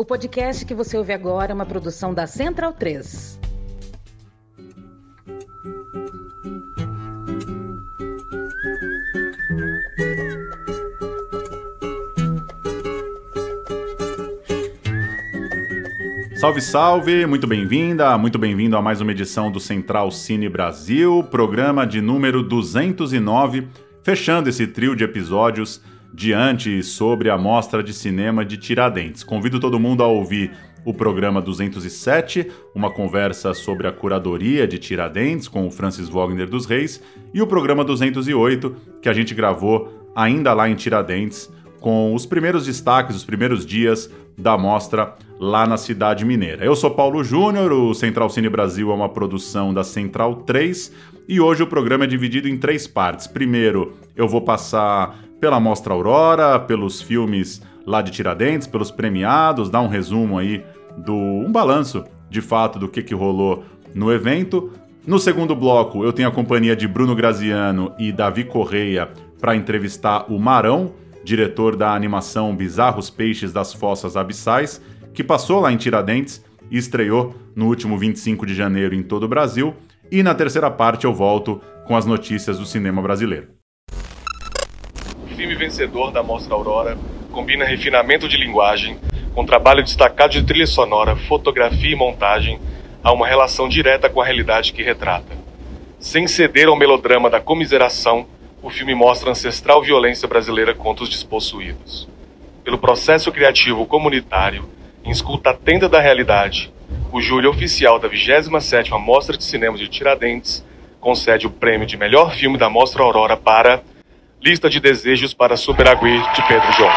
O podcast que você ouve agora é uma produção da Central 3. Salve, salve! Muito bem-vinda, muito bem-vindo a mais uma edição do Central Cine Brasil, programa de número 209, fechando esse trio de episódios diante sobre a Mostra de Cinema de Tiradentes. Convido todo mundo a ouvir o programa 207, uma conversa sobre a curadoria de Tiradentes com o Francis Wagner dos Reis, e o programa 208, que a gente gravou ainda lá em Tiradentes, com os primeiros destaques, os primeiros dias da mostra lá na cidade mineira. Eu sou Paulo Júnior, o Central Cine Brasil é uma produção da Central 3 e hoje o programa é dividido em três partes. Primeiro, eu vou passar pela Mostra Aurora, pelos filmes lá de Tiradentes, pelos premiados, dar um resumo aí do um balanço de fato do que, que rolou no evento. No segundo bloco, eu tenho a companhia de Bruno Graziano e Davi Correia para entrevistar o Marão, diretor da animação Bizarros Peixes das Fossas Abissais, que passou lá em Tiradentes e estreou no último 25 de janeiro em todo o Brasil. E na terceira parte eu volto com as notícias do cinema brasileiro. Vencedor da Mostra Aurora combina refinamento de linguagem com trabalho destacado de trilha sonora, fotografia e montagem a uma relação direta com a realidade que retrata. Sem ceder ao melodrama da comiseração, o filme mostra a ancestral violência brasileira contra os despossuídos. Pelo processo criativo comunitário, escuta atenta da realidade, o júri oficial da 27ª Mostra de Cinema de Tiradentes concede o prêmio de melhor filme da Mostra Aurora para Lista de Desejos para Superagui, de Pedro João.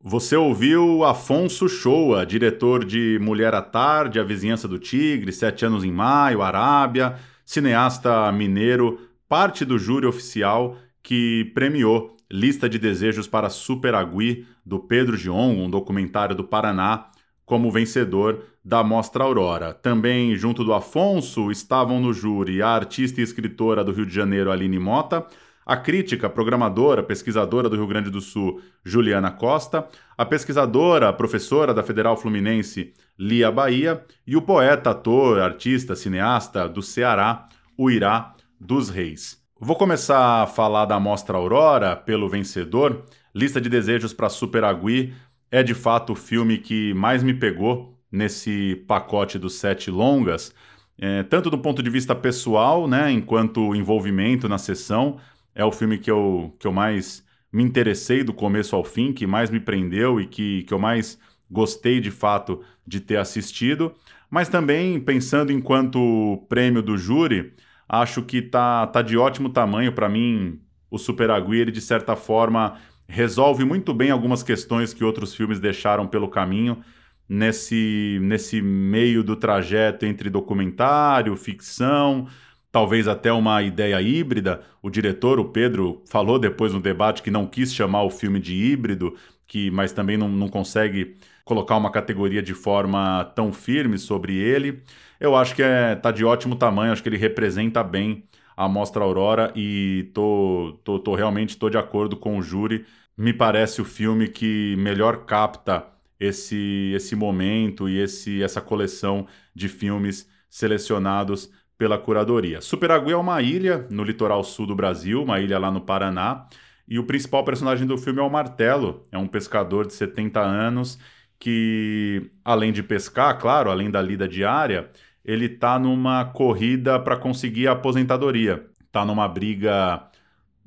Você ouviu Afonso Shoa, diretor de Mulher à Tarde, A Vizinhança do Tigre, Sete Anos em Maio, Arábia, cineasta mineiro, parte do júri oficial que premiou Lista de Desejos para Superagui, do Pedro Gion, um documentário do Paraná, como vencedor da Mostra Aurora. Também, junto do Afonso, estavam no júri a artista e escritora do Rio de Janeiro, Aline Mota, a crítica, programadora, pesquisadora do Rio Grande do Sul, Juliana Costa, a pesquisadora, professora da Federal Fluminense, Lia Bahia, e o poeta, ator, artista, cineasta do Ceará, o Irá dos Reis. Vou começar a falar da Mostra Aurora pelo vencedor. Lista de Desejos para Superagui é de fato o filme que mais me pegou nesse pacote dos sete longas, é, tanto do ponto de vista pessoal, né, enquanto envolvimento na sessão, é o filme que eu, que eu mais me interessei do começo ao fim, que mais me prendeu e que, que eu mais gostei de fato de ter assistido. Mas também, pensando enquanto prêmio do júri, acho que tá, tá de ótimo tamanho para mim. O Super Agui, ele de certa forma resolve muito bem algumas questões que outros filmes deixaram pelo caminho nesse, nesse meio do trajeto entre documentário, ficção, talvez até uma ideia híbrida. O diretor, o Pedro, falou depois no debate que não quis chamar o filme de híbrido, que mas também não, não consegue colocar uma categoria de forma tão firme sobre ele. Eu acho que é, tá de ótimo tamanho, acho que ele representa bem a Mostra Aurora e tô, tô, tô realmente tô de acordo com o júri. Me parece o filme que melhor capta esse, esse momento e esse, essa coleção de filmes selecionados pela curadoria. Superagui é uma ilha no litoral sul do Brasil, uma ilha lá no Paraná, e o principal personagem do filme é o Martelo, é um pescador de 70 anos que, além de pescar, claro, além da lida diária, ele está numa corrida para conseguir a aposentadoria. Está numa briga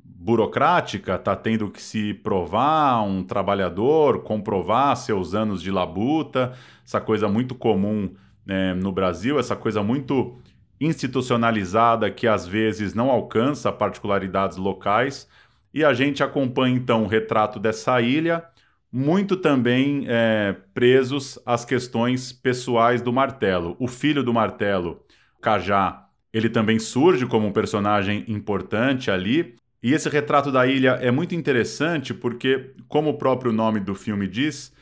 burocrática, está tendo que se provar um trabalhador, comprovar seus anos de labuta, essa coisa muito comum né, no Brasil, essa coisa muito institucionalizada que às vezes não alcança particularidades locais. E a gente acompanha então o retrato dessa ilha, muito também é, presos às questões pessoais do Martelo. O filho do Martelo, Cajá, ele também surge como um personagem importante ali. E esse retrato da ilha é muito interessante porque, como o próprio nome do filme diz,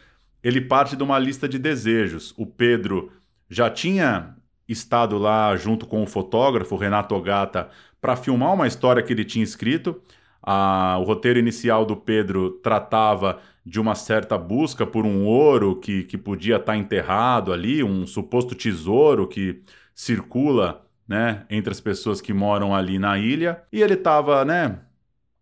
ele parte de uma lista de desejos. O Pedro já tinha estado lá junto com o fotógrafo Renato Ogata para filmar uma história que ele tinha escrito. O roteiro inicial do Pedro tratava de uma certa busca por um ouro que, que podia estar tá enterrado ali, um suposto tesouro que circula né, entre as pessoas que moram ali na ilha. E ele estava né,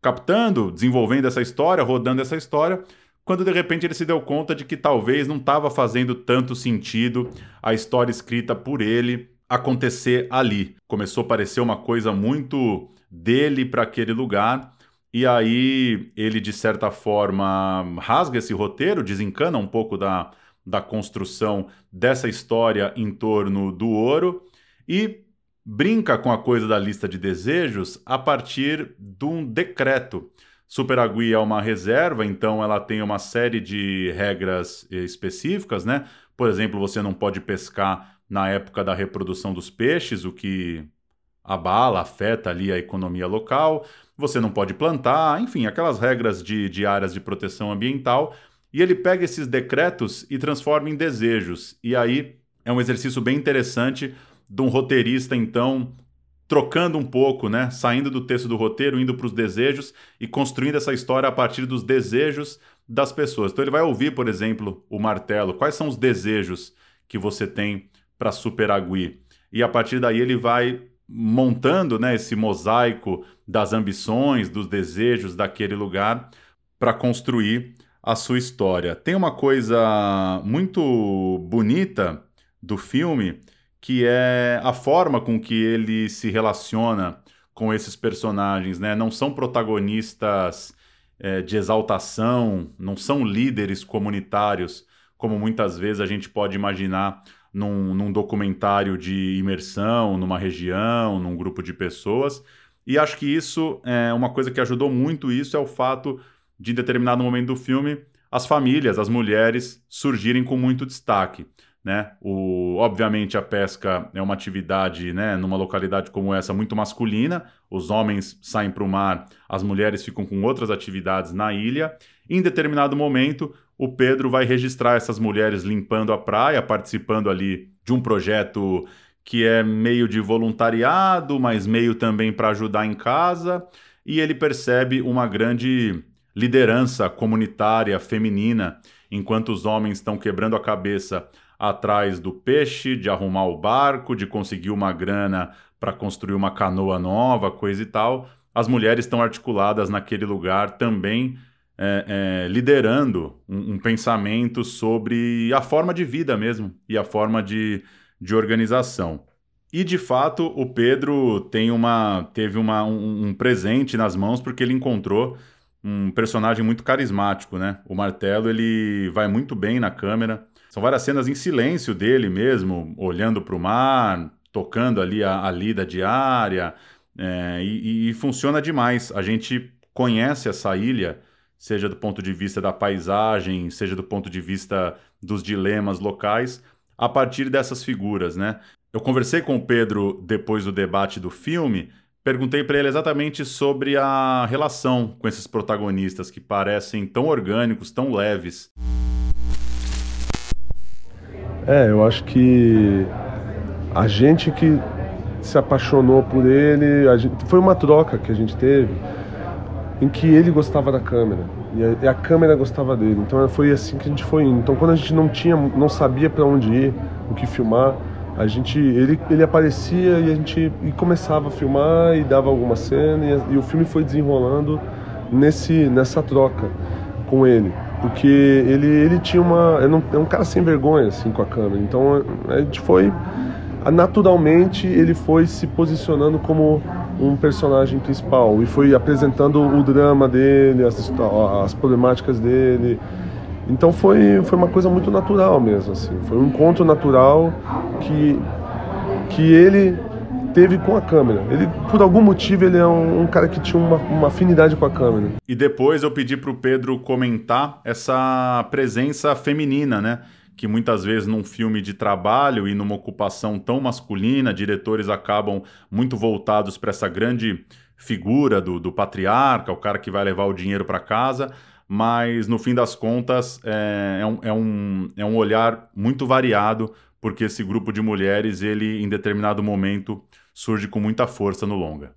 captando, desenvolvendo essa história, rodando essa história, quando de repente ele se deu conta de que talvez não estava fazendo tanto sentido a história escrita por ele acontecer ali. Começou a parecer uma coisa muito dele para aquele lugar e aí ele, de certa forma, rasga esse roteiro, desencana um pouco da, da construção dessa história em torno do ouro e brinca com a coisa da lista de desejos a partir de um decreto. Superagui é uma reserva, então ela tem uma série de regras específicas, né? Por exemplo, você não pode pescar na época da reprodução dos peixes, o que abala, afeta ali a economia local você não pode plantar, enfim, aquelas regras de, de áreas de proteção ambiental. E ele pega esses decretos e transforma em desejos. E aí é um exercício bem interessante de um roteirista, então, trocando um pouco, né? Saindo do texto do roteiro, indo para os desejos e construindo essa história a partir dos desejos das pessoas. Então ele vai ouvir, por exemplo, o martelo. Quais são os desejos que você tem para Superagui? E a partir daí ele vai montando né, esse mosaico das ambições, dos desejos daquele lugar para construir a sua história. Tem uma coisa muito bonita do filme que é a forma com que ele se relaciona com esses personagens, né? Não são protagonistas é, de exaltação, não são líderes comunitários, como muitas vezes a gente pode imaginar num, num documentário de imersão, numa região, num grupo de pessoas. E acho que isso é uma coisa que ajudou muito isso é o fato de em determinado momento do filme as famílias, as mulheres surgirem com muito destaque. Né? O, obviamente a pesca é uma atividade, né, numa localidade como essa, muito masculina. Os homens saem para o mar, as mulheres ficam com outras atividades na ilha. Em determinado momento, o Pedro vai registrar essas mulheres limpando a praia, participando ali de um projeto que é meio de voluntariado, mas meio também para ajudar em casa, e ele percebe uma grande liderança comunitária feminina, enquanto os homens estão quebrando a cabeça atrás do peixe, de arrumar o barco, de conseguir uma grana para construir uma canoa nova, coisa e tal. As mulheres estão articuladas naquele lugar também é, é, liderando um, um, pensamento sobre a forma de vida mesmo e a forma de, de organização. E de fato, o Pedro tem uma, teve uma, um, um presente nas mãos porque ele encontrou um personagem muito carismático, né? O Martelo ele vai muito bem na câmera. São várias cenas em silêncio dele mesmo, olhando para o mar, tocando ali a, a lida diária, é, e, e, funciona demais. A gente conhece essa ilha seja do ponto de vista da paisagem, seja do ponto de vista dos dilemas locais, a partir dessas figuras, né? Eu conversei com o Pedro depois do debate do filme, perguntei para ele exatamente sobre a relação com esses protagonistas que parecem tão orgânicos, tão leves. É, eu acho que a gente que se apaixonou por ele, gente, foi uma troca que a gente teve em que ele gostava da câmera e a, câmera gostava dele. Então foi assim que a gente foi indo. Então quando a gente não tinha, não sabia para onde ir, o que filmar, a gente ele, ele aparecia e a gente e começava a filmar e dava alguma cena e, e o filme foi desenrolando nesse nessa troca com ele porque ele ele tinha uma é um, é um cara sem vergonha assim com a câmera então a gente foi naturalmente ele foi se posicionando como um personagem principal e foi apresentando o drama dele, as, as problemáticas dele. Então foi, foi uma coisa muito natural mesmo, assim. Foi um encontro natural que, que ele teve com a câmera. Ele, por algum motivo, ele é um, um cara que tinha uma, uma, afinidade com a câmera. E depois eu pedi para o Pedro comentar essa presença feminina, né? Que muitas vezes num filme de trabalho e numa ocupação tão masculina, diretores acabam muito voltados para essa grande figura do, do patriarca, o cara que vai levar o dinheiro para casa, mas no fim das contas é, é, um, é, um, é um olhar muito variado, porque esse grupo de mulheres, ele em determinado momento surge com muita força no longa.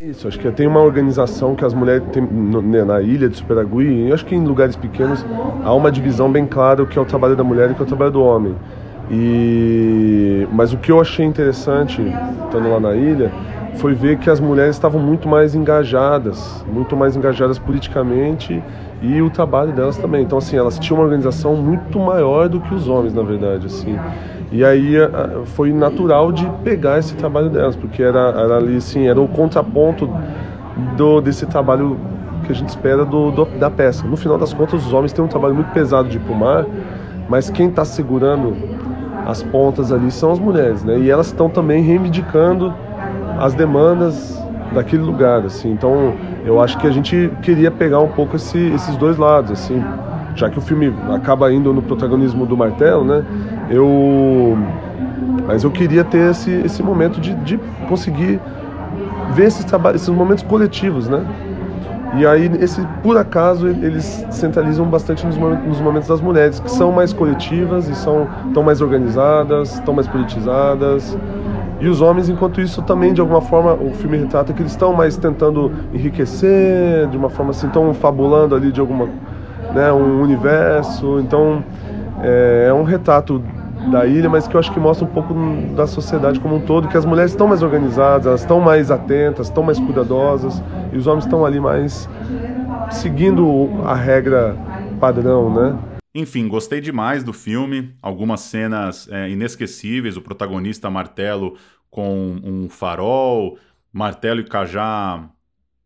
Isso, acho que tem uma organização que as mulheres têm né, na ilha de Superagui, e acho que em lugares pequenos há uma divisão bem clara o que é o trabalho da mulher e o que é o trabalho do homem. E mas o que eu achei interessante estando lá na ilha foi ver que as mulheres estavam muito mais engajadas, muito mais engajadas politicamente e o trabalho delas também. Então assim, elas tinham uma organização muito maior do que os homens, na verdade, assim. E aí foi natural de pegar esse trabalho delas, porque era, era ali assim, era o contraponto do, desse trabalho que a gente espera do, do, da pesca. No final das contas, os homens têm um trabalho muito pesado de ir mar, mas quem está segurando as pontas ali são as mulheres, né? E elas estão também reivindicando as demandas daquele lugar, assim. Então, eu acho que a gente queria pegar um pouco esse, esses dois lados, assim já que o filme acaba indo no protagonismo do Martelo, né? Eu, mas eu queria ter esse, esse momento de, de conseguir ver esses, esses momentos coletivos, né? E aí, esse, por acaso, eles centralizam bastante nos momentos, nos momentos das mulheres, que são mais coletivas e são tão mais organizadas, tão mais politizadas. E os homens, enquanto isso, também, de alguma forma, o filme retrata que eles estão mais tentando enriquecer, de uma forma assim, estão fabulando ali de alguma né, um universo. Então é, é um retrato da ilha, mas que eu acho que mostra um pouco da sociedade como um todo, que as mulheres estão mais organizadas, elas estão mais atentas, estão mais cuidadosas, e os homens estão ali mais seguindo a regra padrão, né? Enfim, gostei demais do filme, algumas cenas é, inesquecíveis, o protagonista Martelo com um farol, Martelo e Cajá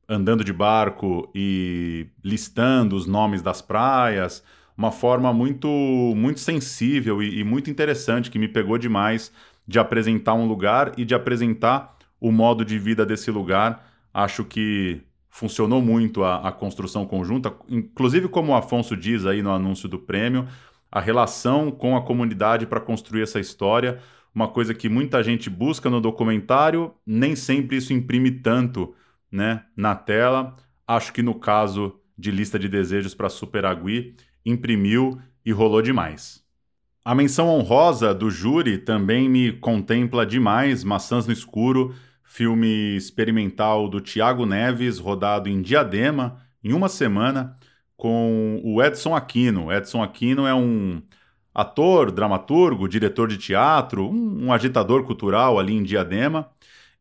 andando de barco e listando os nomes das praias, uma forma muito muito sensível e, e, muito interessante que me pegou demais de apresentar um lugar e de apresentar o modo de vida desse lugar. Acho que funcionou muito a, a construção conjunta, inclusive como o Afonso diz aí no anúncio do prêmio, a relação com a comunidade para construir essa história, uma coisa que muita gente busca no documentário, nem sempre isso imprime tanto né, na tela. Acho que no caso de lista de desejos para Superagui, imprimiu e rolou demais. A menção honrosa do júri também me contempla demais Maçãs no Escuro, filme experimental do Tiago Neves, rodado em Diadema, em uma semana, com o Edson Aquino. Edson Aquino é um ator, dramaturgo, diretor de teatro, um, um agitador cultural ali em Diadema.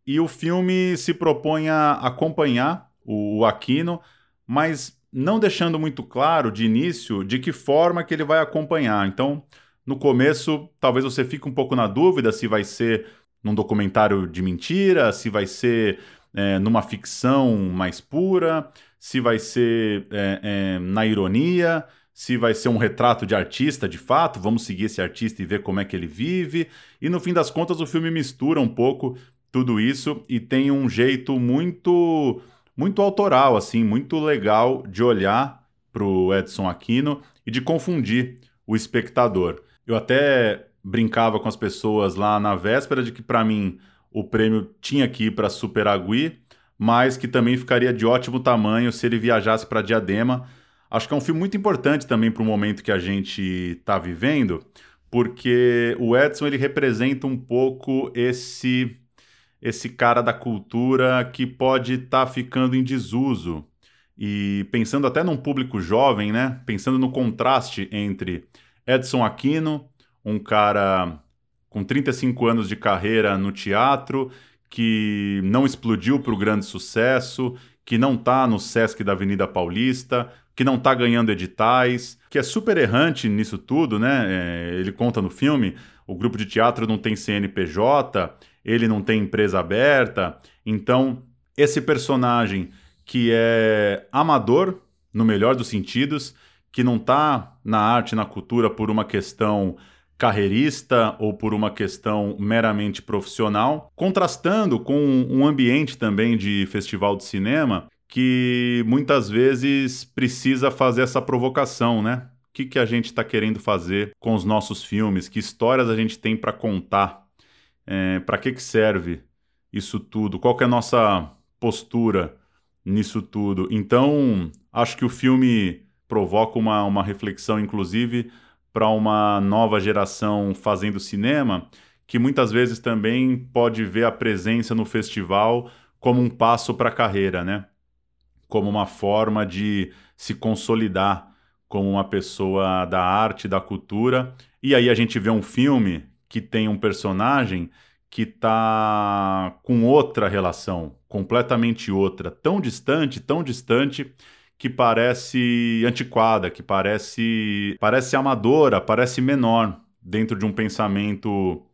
E o filme se propõe a acompanhar o Aquino, mas não deixando muito claro de início de que forma que ele vai acompanhar. Então, no começo, talvez você fique um pouco na dúvida se vai ser num documentário de mentira, se vai ser é, numa ficção mais pura, se vai ser é, é, na ironia, se vai ser um retrato de artista de fato, vamos seguir esse artista e ver como é que ele vive. E no fim das contas, o filme mistura um pouco tudo isso e tem um jeito muito muito autoral assim, muito legal de olhar para o Edson Aquino e de confundir o espectador. Eu até brincava com as pessoas lá na véspera de que para mim o prêmio tinha que ir para Superagui, mas que também ficaria de ótimo tamanho se ele viajasse para Diadema. Acho que é um filme muito importante também para o momento que a gente está vivendo, porque o Edson ele representa um pouco esse esse cara da cultura que pode estar tá ficando em desuso. E pensando até num público jovem, né? Pensando no contraste entre Edson Aquino, um cara com 35 anos de carreira no teatro, que não explodiu para o grande sucesso, que não está no Sesc da Avenida Paulista, que não está ganhando editais, que é super errante nisso tudo, né? É, ele conta no filme, o grupo de teatro não tem CNPJ, ele não tem empresa aberta. Então, esse personagem que é amador, no melhor dos sentidos, que não está na arte, na cultura por uma questão carreirista ou por uma questão meramente profissional, contrastando com um ambiente também de festival de cinema que muitas vezes precisa fazer essa provocação, né? O que, que a gente está querendo fazer com os nossos filmes? Que histórias a gente tem para contar? É, para que, que serve isso tudo? Qual que é a nossa postura nisso tudo? Então, acho que o filme provoca uma, uma reflexão, inclusive, para uma nova geração fazendo cinema, que muitas vezes também pode ver a presença no festival como um passo para a carreira, né? Como uma forma de se consolidar como uma pessoa da arte, da cultura. E aí a gente vê um filme que tem um personagem que tá com outra relação, completamente outra, tão distante, tão distante que parece antiquada, que parece parece amadora, parece menor dentro de um pensamento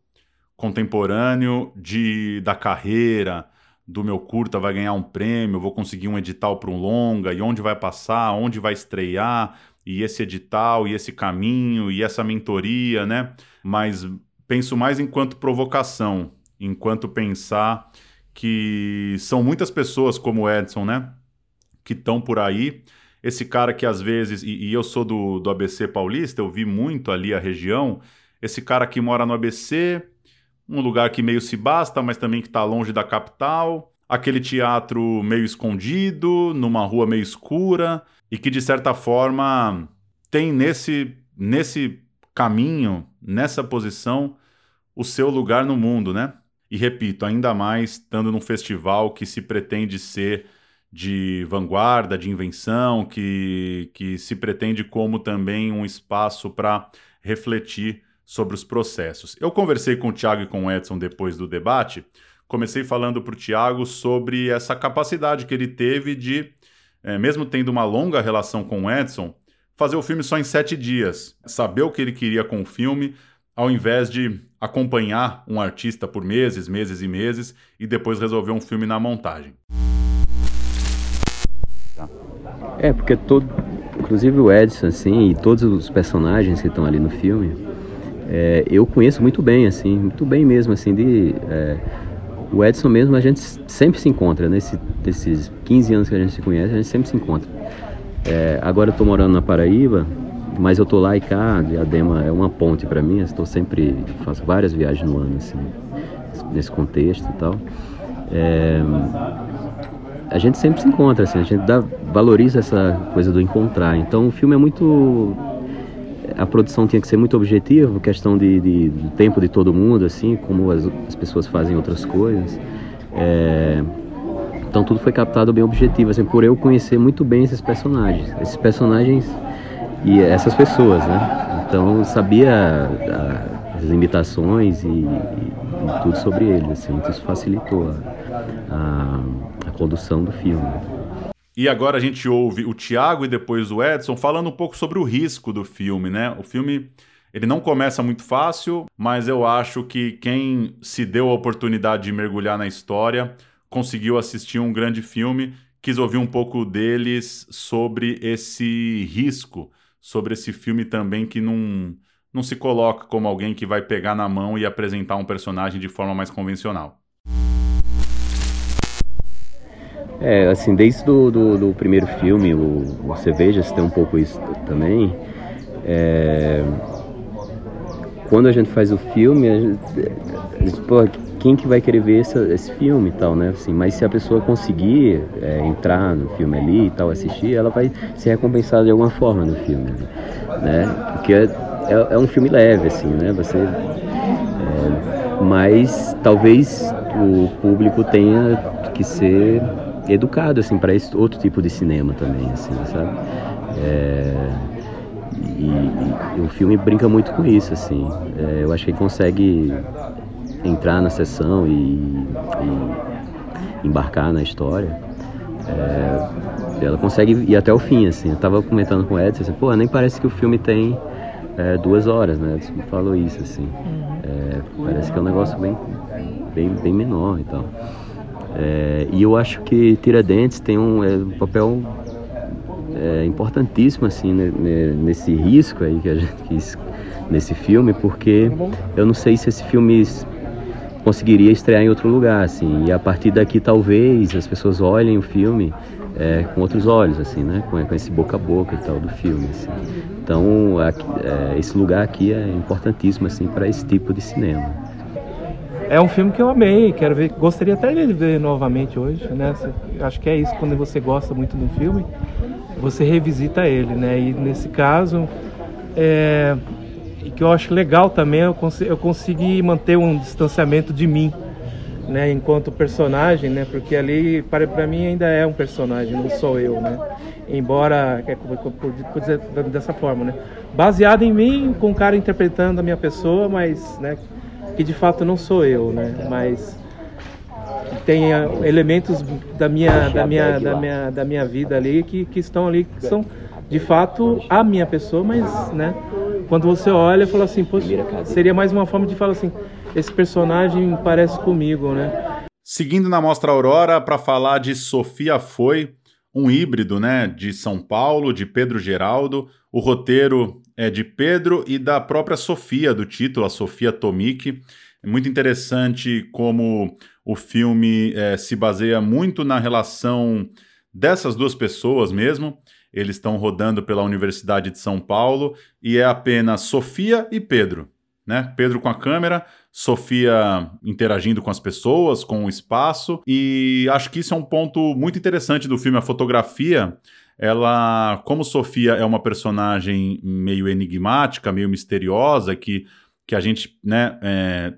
contemporâneo de da carreira, do meu curta vai ganhar um prêmio, vou conseguir um edital para um longa, e onde vai passar, onde vai estrear, e esse edital, e esse caminho, e essa mentoria, né? Mas penso mais enquanto provocação, enquanto pensar que são muitas pessoas como o Edson, né? Que estão por aí. Esse cara que às vezes, e, e, eu sou do, do ABC Paulista, eu vi muito ali a região. Esse cara que mora no ABC, um lugar que meio se basta, mas também que está longe da capital. Aquele teatro meio escondido, numa rua meio escura e que de certa forma tem nesse nesse caminho, nessa posição, o seu lugar no mundo, né? E repito, ainda mais estando num festival que se pretende ser de vanguarda, de invenção, que, que se pretende como também um espaço para refletir sobre os processos. Eu conversei com o Tiago e com o Edson depois do debate. Comecei falando para o Tiago sobre essa capacidade que ele teve de é, mesmo tendo uma longa relação com o Edson, fazer o filme só em sete dias, saber o que ele queria com o filme, ao invés de acompanhar um artista por meses, meses e meses e depois resolver um filme na montagem. É, porque todo, inclusive o Edson, assim, e todos os personagens que estão ali no filme, é, eu conheço muito bem, assim, muito bem mesmo, assim, de... É, o Edson mesmo, a gente sempre se encontra, nesses desses 15 anos que a gente se conhece, a gente sempre se encontra. É, agora eu estou morando na Paraíba, mas eu estou lá e cá, Diadema é uma ponte para mim, estou sempre, faço várias viagens no ano, assim, nesse contexto e tal. É, a gente sempre se encontra, assim, a gente dá, valoriza essa coisa do encontrar. Então o filme é muito a produção tinha que ser muito objetiva, questão de, de, do tempo de todo mundo, assim, como as, as pessoas fazem outras coisas. É, então tudo foi captado bem objetivo, assim, por eu conhecer muito bem esses personagens, esses personagens e essas pessoas, né? Então sabia a, as limitações e, e, e, tudo sobre eles, assim, então isso facilitou a, a, a condução do filme. E agora a gente ouve o Tiago e depois o Edson falando um pouco sobre o risco do filme, né? O filme ele não começa muito fácil, mas eu acho que quem se deu a oportunidade de mergulhar na história conseguiu assistir um grande filme. Quis ouvir um pouco deles sobre esse risco, sobre esse filme também que não, não se coloca como alguém que vai pegar na mão e apresentar um personagem de forma mais convencional. É, assim, desde do, do, do primeiro filme, o, veja se tem um pouco isso também. É, quando a gente faz o filme, a gente, a gente, pô, quem que vai querer ver esse, esse filme e tal, né? Assim, mas se a pessoa conseguir é, entrar no filme ali e tal, assistir, ela vai ser recompensada de alguma forma no filme, né? Porque é, é, é um filme leve, assim, né? Você, é, mas talvez o público tenha que ser educado assim para esse outro tipo de cinema também, assim, sabe? É, e, e, o filme brinca muito com isso, assim. É, eu acho que ele consegue entrar na sessão e, e embarcar na história. É, ela consegue ir até o fim, assim. Eu tava comentando com o Edson, assim, pô, nem parece que o filme tem é, duas horas, né? Edson falou isso, assim. É, parece que é um negócio bem, bem, bem menor e tal. É, e eu acho que Tiradentes tem um, é, um papel é, importantíssimo assim né, nesse risco aí que a gente quis nesse filme, porque eu não sei se esse filme conseguiria estrear em outro lugar, assim, e a partir daqui talvez as pessoas olhem o filme é, com outros olhos, assim, né, com, com, esse boca a boca e tal do filme, assim. Então, aqui, é, esse lugar aqui é importantíssimo, assim, para esse tipo de cinema. É um filme que eu amei, quero ver, gostaria até de ver novamente hoje, né? Acho que é isso quando você gosta muito de um filme, você revisita ele, né? E nesse caso, é, e que eu acho legal também, eu, cons eu consegui manter um distanciamento de mim né, enquanto personagem, né, porque ali para, para mim ainda é um personagem, não sou eu, né, embora é, por dizer dessa forma, né, baseado em mim, com o cara interpretando a minha pessoa, mas, né, que de fato não sou eu, né, mas tem ah, elementos da minha da minha da minha da minha vida ali que, que estão ali que são de fato a minha pessoa, mas, né, quando você olha, fala assim, Poxa, seria mais uma forma de falar assim, esse personagem parece comigo, né? Seguindo na Mostra Aurora para falar de Sofia Foi, um híbrido, né, de São Paulo, de Pedro Geraldo. O roteiro é de Pedro e da própria Sofia, do título, a Sofia Tomik. É muito interessante como o filme é, se baseia muito na relação dessas duas pessoas mesmo. Eles estão rodando pela Universidade de São Paulo e é apenas Sofia e Pedro. Né? Pedro com a câmera, Sofia interagindo com as pessoas, com o espaço, e acho que isso é um ponto muito interessante do filme, a fotografia. Ela, como Sofia é uma personagem meio enigmática, meio misteriosa, que, que a gente, né, é,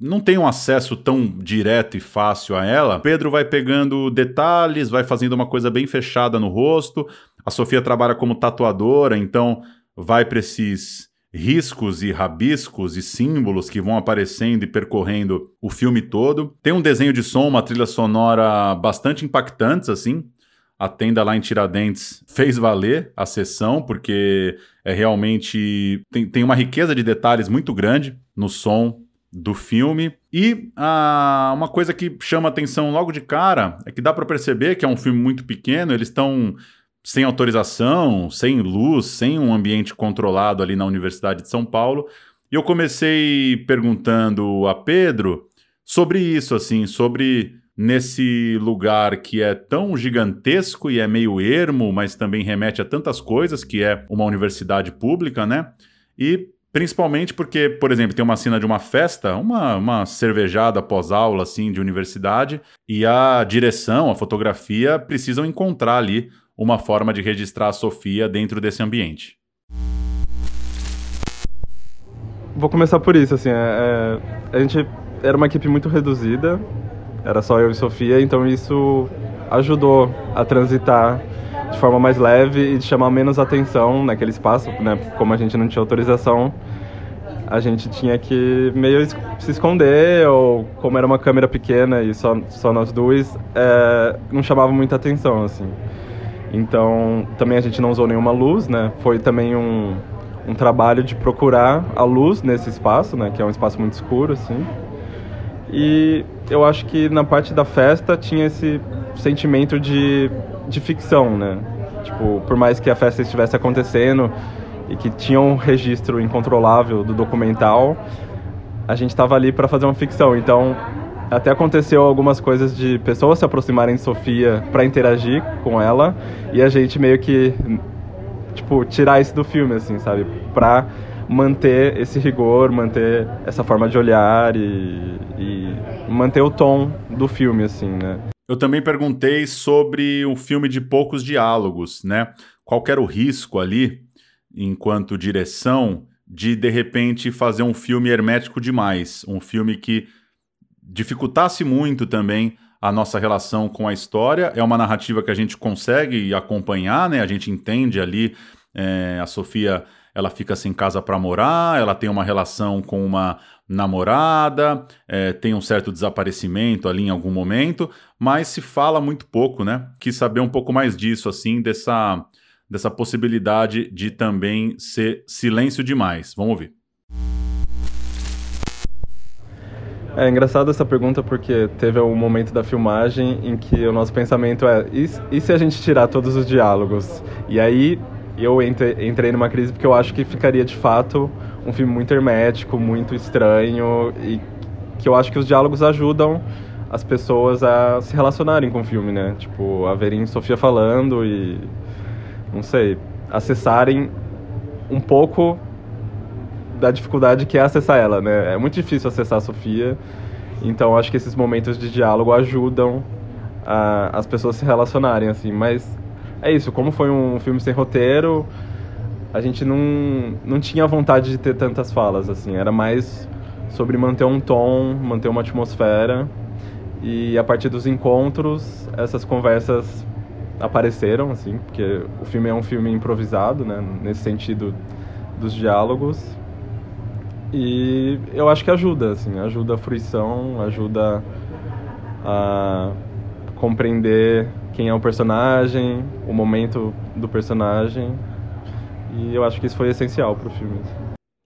não tem um acesso tão direto e fácil a ela, Pedro vai pegando detalhes, vai fazendo uma coisa bem fechada no rosto. A Sofia trabalha como tatuadora, então vai para esses riscos e rabiscos e símbolos que vão aparecendo e percorrendo o filme todo. Tem um desenho de som, uma trilha sonora bastante impactantes, assim. A tenda lá em Tiradentes fez valer a sessão, porque é realmente. Tem, tem uma riqueza de detalhes muito grande no som do filme. E ah, uma coisa que chama atenção logo de cara é que dá para perceber que é um filme muito pequeno, eles estão sem autorização, sem luz, sem um ambiente controlado ali na Universidade de São Paulo. E eu comecei perguntando a Pedro sobre isso, assim, sobre nesse lugar que é tão gigantesco e é meio ermo, mas também remete a tantas coisas, que é uma universidade pública, né? E principalmente porque, por exemplo, tem uma cena de uma festa, uma, uma cervejada pós-aula, assim, de universidade, e a direção, a fotografia precisam encontrar ali uma forma de registrar a Sofia dentro desse ambiente. Vou começar por isso, assim, é, é, a gente era uma equipe muito reduzida, era só eu e Sofia, então isso ajudou a transitar de forma mais leve e de chamar menos atenção naquele espaço, né? Como a gente não tinha autorização, a gente tinha que meio se esconder, ou como era uma câmera pequena e só, só nós dois, é, não chamava muita atenção, assim. Então, também a gente não usou nenhuma luz, né? Foi também um, um trabalho de procurar a luz nesse espaço, né? Que é um espaço muito escuro, assim. E eu acho que na parte da festa tinha esse sentimento de, de ficção, né? Tipo, por mais que a festa estivesse acontecendo e que tinha um registro incontrolável do documental, a gente estava ali para fazer uma ficção. Então, até aconteceu algumas coisas de pessoas se aproximarem de Sofia para interagir com ela e a gente meio que tipo tirar isso do filme assim, sabe? Para manter esse rigor, manter essa forma de olhar e, e manter o tom do filme assim, né? Eu também perguntei sobre um filme de poucos diálogos, né? Qual era o risco ali, enquanto direção, de de repente fazer um filme hermético demais, um filme que dificultasse muito também a nossa relação com a história. É uma narrativa que a gente consegue acompanhar, né? A gente entende ali é, a Sofia ela fica sem casa para morar, ela tem uma relação com uma namorada, é, tem um certo desaparecimento ali em algum momento, mas se fala muito pouco, né? Quis saber um pouco mais disso, assim, dessa, dessa possibilidade de também ser silêncio demais. Vamos ouvir. É engraçado essa pergunta porque teve um momento da filmagem em que o nosso pensamento é: e, e se a gente tirar todos os diálogos? E aí eu entre, entrei numa crise porque eu acho que ficaria de fato um filme muito hermético, muito estranho e que eu acho que os diálogos ajudam as pessoas a se relacionarem com o filme, né? Tipo, a verem Sofia falando e não sei, acessarem um pouco da dificuldade que é acessar ela, né? É muito difícil acessar a Sofia, então acho que esses momentos de diálogo ajudam a, as pessoas se relacionarem, assim. Mas é isso, como foi um filme sem roteiro, a gente não, não tinha vontade de ter tantas falas, assim. Era mais sobre manter um tom, manter uma atmosfera. E a partir dos encontros, essas conversas apareceram, assim, porque o filme é um filme improvisado, né, nesse sentido dos diálogos. E eu acho que ajuda, assim, ajuda a fruição, ajuda a compreender quem é o personagem, o momento do personagem. E eu acho que isso foi essencial para o filme.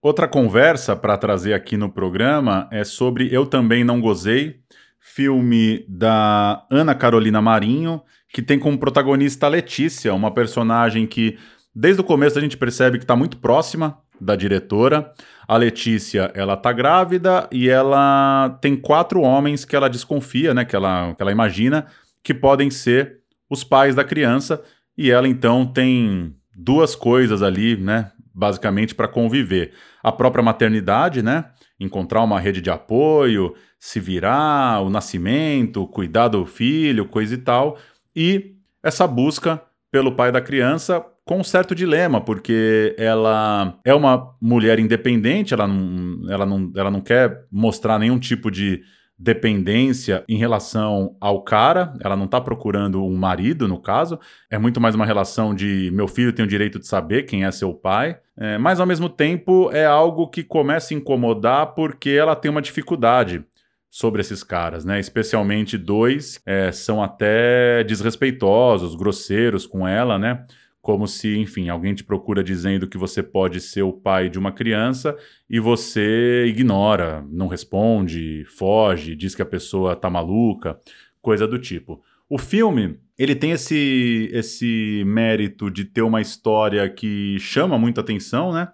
Outra conversa para trazer aqui no programa é sobre Eu Também Não Gozei, filme da Ana Carolina Marinho, que tem como protagonista a Letícia, uma personagem que desde o começo a gente percebe que está muito próxima da diretora. A Letícia, ela tá grávida e ela tem quatro homens que ela desconfia, né, que ela, que ela imagina que podem ser os pais da criança e ela então tem duas coisas ali, né, basicamente para conviver. A própria maternidade, né, encontrar uma rede de apoio, se virar, o nascimento, cuidar do filho, coisa e tal, e essa busca pelo pai da criança com um certo dilema, porque ela é uma mulher independente, ela não, ela não, ela não quer mostrar nenhum tipo de dependência em relação ao cara, ela não está procurando um marido, no caso, é muito mais uma relação de meu filho tem o direito de saber quem é seu pai, é, mas ao mesmo tempo é algo que começa a incomodar porque ela tem uma dificuldade sobre esses caras, né? Especialmente dois é, são até desrespeitosos, grosseiros com ela, né? Como se, enfim, alguém te procura dizendo que você pode ser o pai de uma criança e você ignora, não responde, foge, diz que a pessoa tá maluca, coisa do tipo. O filme, ele tem esse, esse mérito de ter uma história que chama muita atenção, né?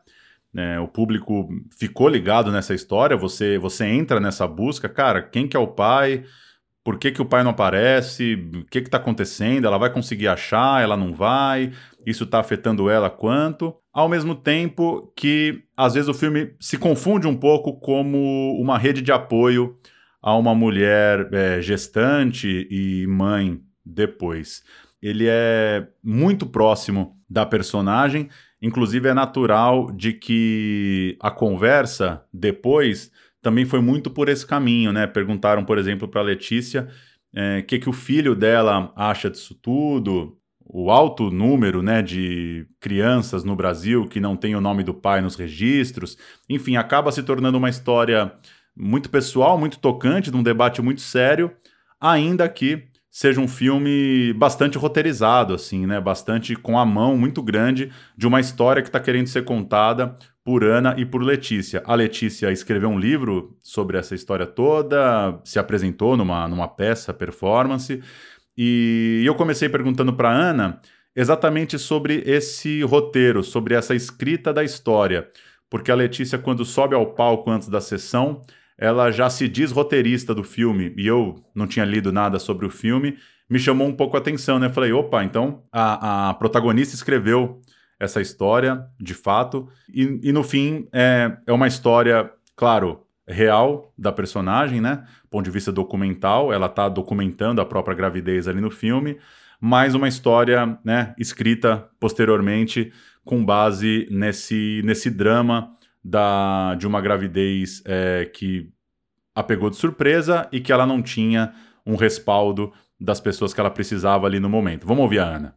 É, o público ficou ligado nessa história, você, você entra nessa busca, cara, quem que é o pai? Por que, que o pai não aparece? O que está acontecendo? Ela vai conseguir achar? Ela não vai? Isso está afetando ela quanto? Ao mesmo tempo que, às vezes, o filme se confunde um pouco como uma rede de apoio a uma mulher é, gestante e mãe depois. Ele é muito próximo da personagem Inclusive, é natural de que a conversa depois também foi muito por esse caminho, né? Perguntaram, por exemplo, para Letícia o é, que, que o filho dela acha disso tudo, o alto número né, de crianças no Brasil que não tem o nome do pai nos registros. Enfim, acaba se tornando uma história muito pessoal, muito tocante, de um debate muito sério, ainda que seja um filme bastante roteirizado, assim, né? Bastante com a mão muito grande de uma história que está querendo ser contada por Ana e por Letícia. A Letícia escreveu um livro sobre essa história toda, se apresentou numa, numa peça, performance, e eu comecei perguntando para Ana exatamente sobre esse roteiro, sobre essa escrita da história, porque a Letícia, quando sobe ao palco antes da sessão, ela já se diz roteirista do filme. E eu não tinha lido nada sobre o filme, me chamou um pouco a atenção, né? Falei, opa, então a, a protagonista escreveu essa história, de fato, e, e no fim é, é uma história, claro, real da personagem, né? Ponto de vista documental, ela está documentando a própria gravidez ali no filme, mas uma história, né, escrita posteriormente com base nesse, nesse drama da, de uma gravidez é, que a pegou de surpresa e que ela não tinha um respaldo das pessoas que ela precisava ali no momento. Vamos ouvir a Ana.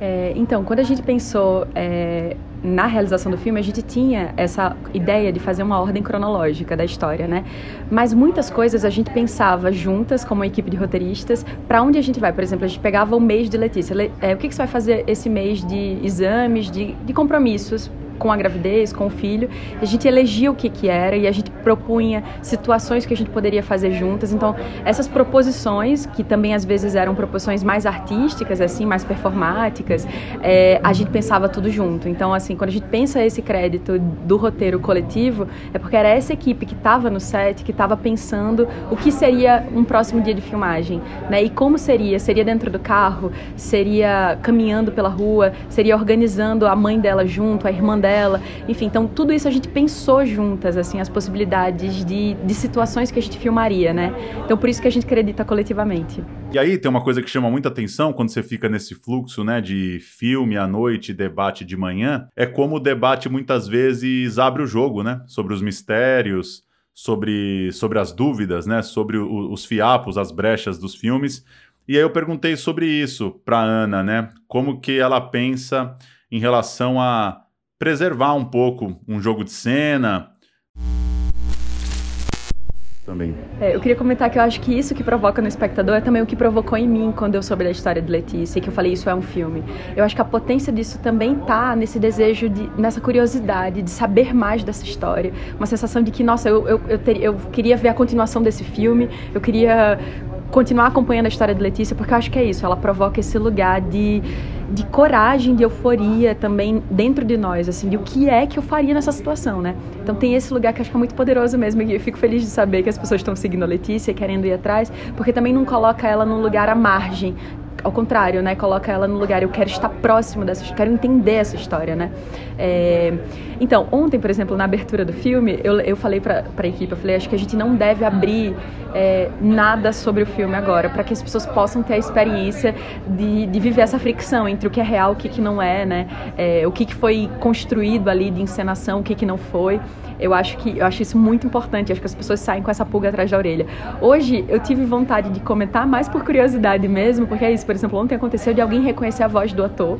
É, então, quando a gente pensou é, na realização do filme, a gente tinha essa ideia de fazer uma ordem cronológica da história, né? Mas muitas coisas a gente pensava juntas, como equipe de roteiristas, para onde a gente vai. Por exemplo, a gente pegava o mês de Letícia. É, o que, que você vai fazer esse mês de exames, de, de compromissos com a gravidez, com o filho. A gente elegia o que, que era e a gente propunha situações que a gente poderia fazer juntas. Então, essas proposições, que também às vezes eram proposições mais artísticas, assim, mais performáticas, é, a gente pensava tudo junto. Então, assim, quando a gente pensa esse crédito do roteiro coletivo, é porque era essa equipe que estava no set, que estava pensando o que seria um próximo dia de filmagem, né? E como seria? Seria dentro do carro? Seria caminhando pela rua? Seria organizando a mãe dela junto, a irmã dela? Dela. Enfim, então tudo isso a gente pensou juntas, assim, as possibilidades de, de situações que a gente filmaria, né? Então por isso que a gente acredita coletivamente. E aí tem uma coisa que chama muita atenção quando você fica nesse fluxo, né, de filme à noite, debate de manhã, é como o debate muitas vezes abre o jogo, né, sobre os mistérios, sobre, sobre as dúvidas, né? Sobre o, os fiapos, as brechas dos filmes. E aí eu perguntei sobre isso para Ana, né? Como que ela pensa em relação a preservar um pouco um jogo de cena, também. É, eu queria comentar que eu acho que isso que provoca no espectador é também o que provocou em mim quando eu soube da história de Letícia e que eu falei isso é um filme. Eu acho que a potência disso também tá nesse desejo de, nessa curiosidade de saber mais dessa história, uma sensação de que nossa, eu eu, eu, ter, eu queria ver a continuação desse filme, eu queria continuar acompanhando a história de Letícia, porque eu acho que é isso, ela provoca esse lugar de, de coragem, de euforia também dentro de nós, assim, de o que é que eu faria nessa situação, né? Então tem esse lugar que acho que é muito poderoso mesmo, e eu fico feliz de saber que as pessoas estão seguindo a Letícia, querendo ir atrás, porque também não coloca ela num lugar à margem, ao contrário, né? Coloca ela no lugar, eu quero estar próximo dessa, quero entender essa história, né? É, então, ontem, por exemplo, na abertura do filme, eu, eu falei para a equipe, eu falei, acho que a gente não deve abrir é, nada sobre o filme agora, para que as pessoas possam ter a experiência de, de viver essa fricção entre o que é real, o que, que não é, né? É, o que, que foi construído ali de encenação, o que, que não foi. Eu acho que eu acho isso muito importante. Acho que as pessoas saem com essa pulga atrás da orelha. Hoje eu tive vontade de comentar mais por curiosidade mesmo, porque é isso. Por exemplo, ontem aconteceu de alguém reconhecer a voz do ator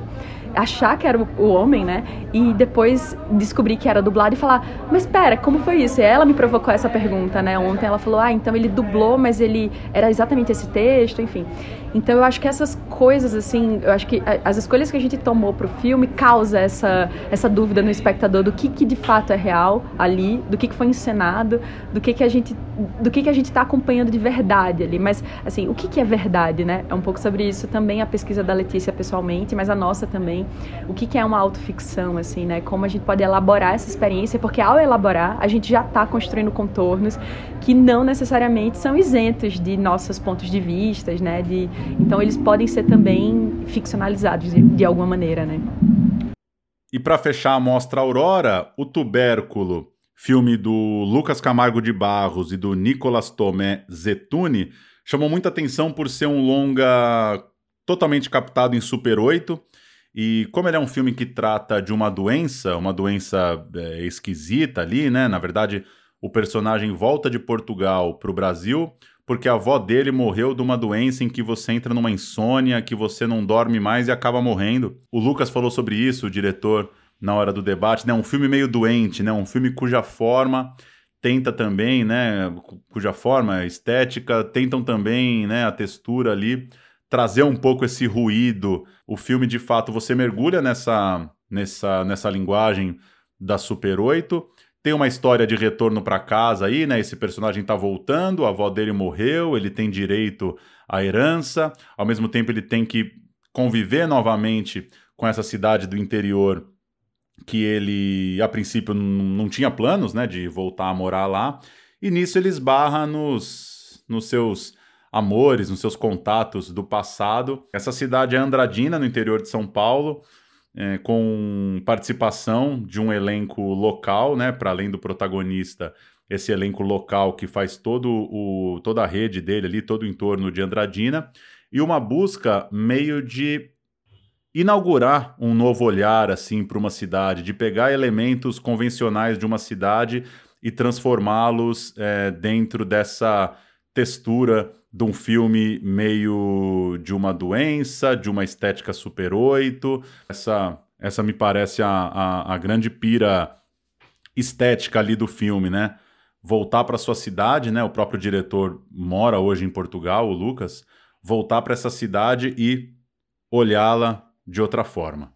achar que era o homem, né? E depois descobrir que era dublado e falar, mas espera, como foi isso? E ela me provocou essa pergunta, né? Ontem ela falou, ah, então ele dublou, mas ele era exatamente esse texto, enfim. Então eu acho que essas coisas, assim, eu acho que as escolhas que a gente tomou pro filme causa essa, essa dúvida no espectador do que, que de fato é real ali, do que, que foi encenado, do que, que a gente do que, que a gente está acompanhando de verdade ali. Mas, assim, o que, que é verdade, né? É um pouco sobre isso também a pesquisa da Letícia pessoalmente, mas a nossa também. O que, que é uma autoficção, assim, né? Como a gente pode elaborar essa experiência, porque ao elaborar, a gente já está construindo contornos que não necessariamente são isentos de nossos pontos de vista, né? De, então, eles podem ser também ficcionalizados de, de alguma maneira, né? E para fechar a mostra Aurora, o tubérculo filme do Lucas Camargo de Barros e do Nicolas Tomé Zetuni, chamou muita atenção por ser um longa totalmente captado em Super 8. E como ele é um filme que trata de uma doença, uma doença é, esquisita ali, né? Na verdade, o personagem volta de Portugal para o Brasil porque a avó dele morreu de uma doença em que você entra numa insônia, que você não dorme mais e acaba morrendo. O Lucas falou sobre isso, o diretor na hora do debate, né? Um filme meio doente, né? Um filme cuja forma tenta também, né? Cuja forma estética tentam também, né? A textura ali trazer um pouco esse ruído. O filme, de fato, você mergulha nessa nessa nessa linguagem da Super 8. Tem uma história de retorno para casa aí, né? Esse personagem tá voltando, a avó dele morreu, ele tem direito à herança, ao mesmo tempo ele tem que conviver novamente com essa cidade do interior que ele, a princípio, não tinha planos né, de voltar a morar lá, e nisso ele esbarra nos, nos seus amores, nos seus contatos do passado. Essa cidade é Andradina, no interior de São Paulo, é, com participação de um elenco local, né, para além do protagonista, esse elenco local que faz todo o, toda a rede dele ali, todo o entorno de Andradina, e uma busca meio de inaugurar um novo olhar assim para uma cidade, de pegar elementos convencionais de uma cidade e transformá-los é, dentro dessa textura de um filme meio de uma doença, de uma estética super 8. Essa, essa me parece a, a, a grande pira estética ali do filme, né? Voltar para sua cidade, né? O próprio diretor mora hoje em Portugal, o Lucas. Voltar para essa cidade e olhá-la de outra forma.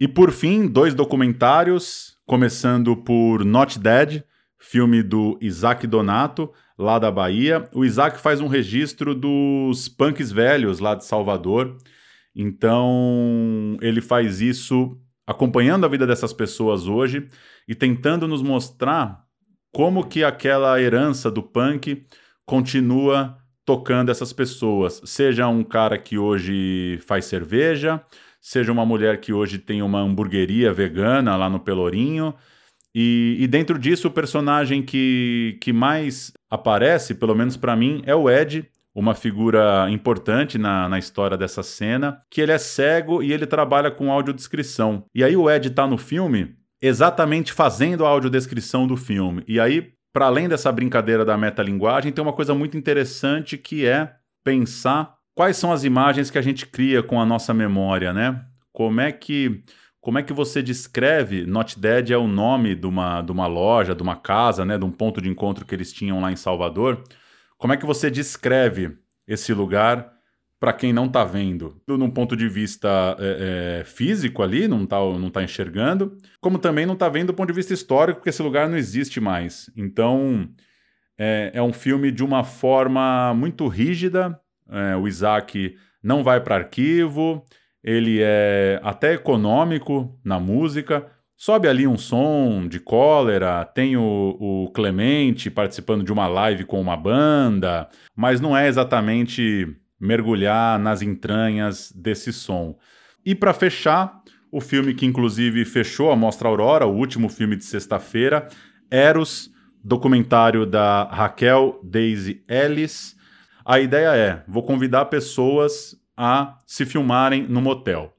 E por fim, dois documentários, começando por Not Dead, filme do Isaac Donato, lá da Bahia. O Isaac faz um registro dos punks velhos lá de Salvador. Então, ele faz isso acompanhando a vida dessas pessoas hoje e tentando nos mostrar como que aquela herança do punk continua tocando essas pessoas. Seja um cara que hoje faz cerveja, seja uma mulher que hoje tem uma hamburgueria vegana lá no Pelourinho. E, e dentro disso, o personagem que, que mais aparece, pelo menos para mim, é o Ed, uma figura importante na, na história dessa cena, que ele é cego e ele trabalha com audiodescrição. E aí o Ed tá no filme exatamente fazendo a audiodescrição do filme. E aí para além dessa brincadeira da metalinguagem, tem uma coisa muito interessante que é pensar quais são as imagens que a gente cria com a nossa memória, né? Como é que como é que você descreve? Not Dead é o nome de uma, de uma loja, de uma casa, né, de um ponto de encontro que eles tinham lá em Salvador. Como é que você descreve esse lugar para quem não está vendo? Num ponto de vista é, é, físico ali, não está não tá enxergando, como também não está vendo do ponto de vista histórico, porque esse lugar não existe mais. Então, é, é um filme de uma forma muito rígida. É, o Isaac não vai para arquivo, ele é até econômico na música. Sobe ali um som de cólera, tem o, o, Clemente participando de uma live com uma banda, mas não é exatamente mergulhar nas entranhas desse som. E para fechar, o filme que inclusive fechou a Mostra Aurora, o último filme de sexta-feira, Eros, documentário da Raquel Daisy Ellis. A ideia é: vou convidar pessoas a se filmarem no motel.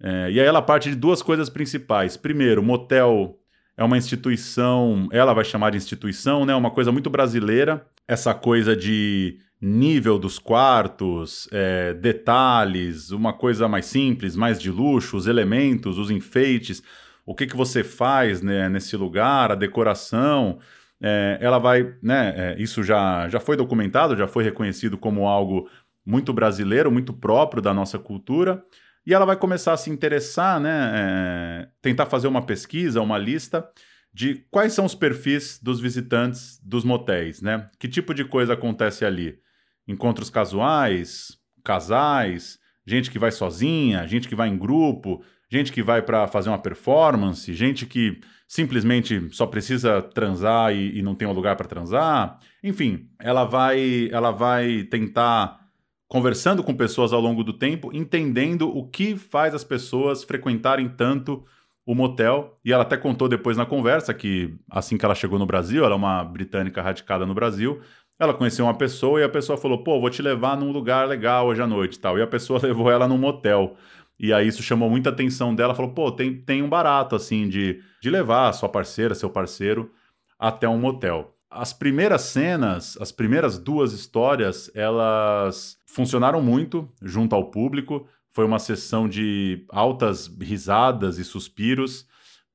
É, e aí ela parte de duas coisas principais. Primeiro, motel é uma instituição, ela vai chamar de instituição, né? Uma coisa muito brasileira. Essa coisa de nível dos quartos, é, detalhes, uma coisa mais simples, mais de luxo, os elementos, os enfeites, o que, que você faz né, nesse lugar, a decoração. É, ela vai, né? É, isso já, já foi documentado, já foi reconhecido como algo muito brasileiro, muito próprio da nossa cultura, e ela vai começar a se interessar, né, é, tentar fazer uma pesquisa, uma lista de quais são os perfis dos visitantes dos motéis, né? Que tipo de coisa acontece ali? Encontros casuais, casais, gente que vai sozinha, gente que vai em grupo, gente que vai para fazer uma performance, gente que simplesmente só precisa transar e, e não tem um lugar para transar. Enfim, ela vai, ela vai tentar conversando com pessoas ao longo do tempo, entendendo o que faz as pessoas frequentarem tanto o motel. E ela até contou depois na conversa que, assim que ela chegou no Brasil, ela é uma britânica radicada no Brasil, ela conheceu uma pessoa e a pessoa falou: pô, vou te levar num lugar legal hoje à noite tal. E a pessoa levou ela num motel. E aí isso chamou muita atenção dela. Falou: pô, tem, tem um barato assim de, de levar a sua parceira, seu parceiro, até um motel. As primeiras cenas, as primeiras duas histórias, elas funcionaram muito junto ao público. Foi uma sessão de altas risadas e suspiros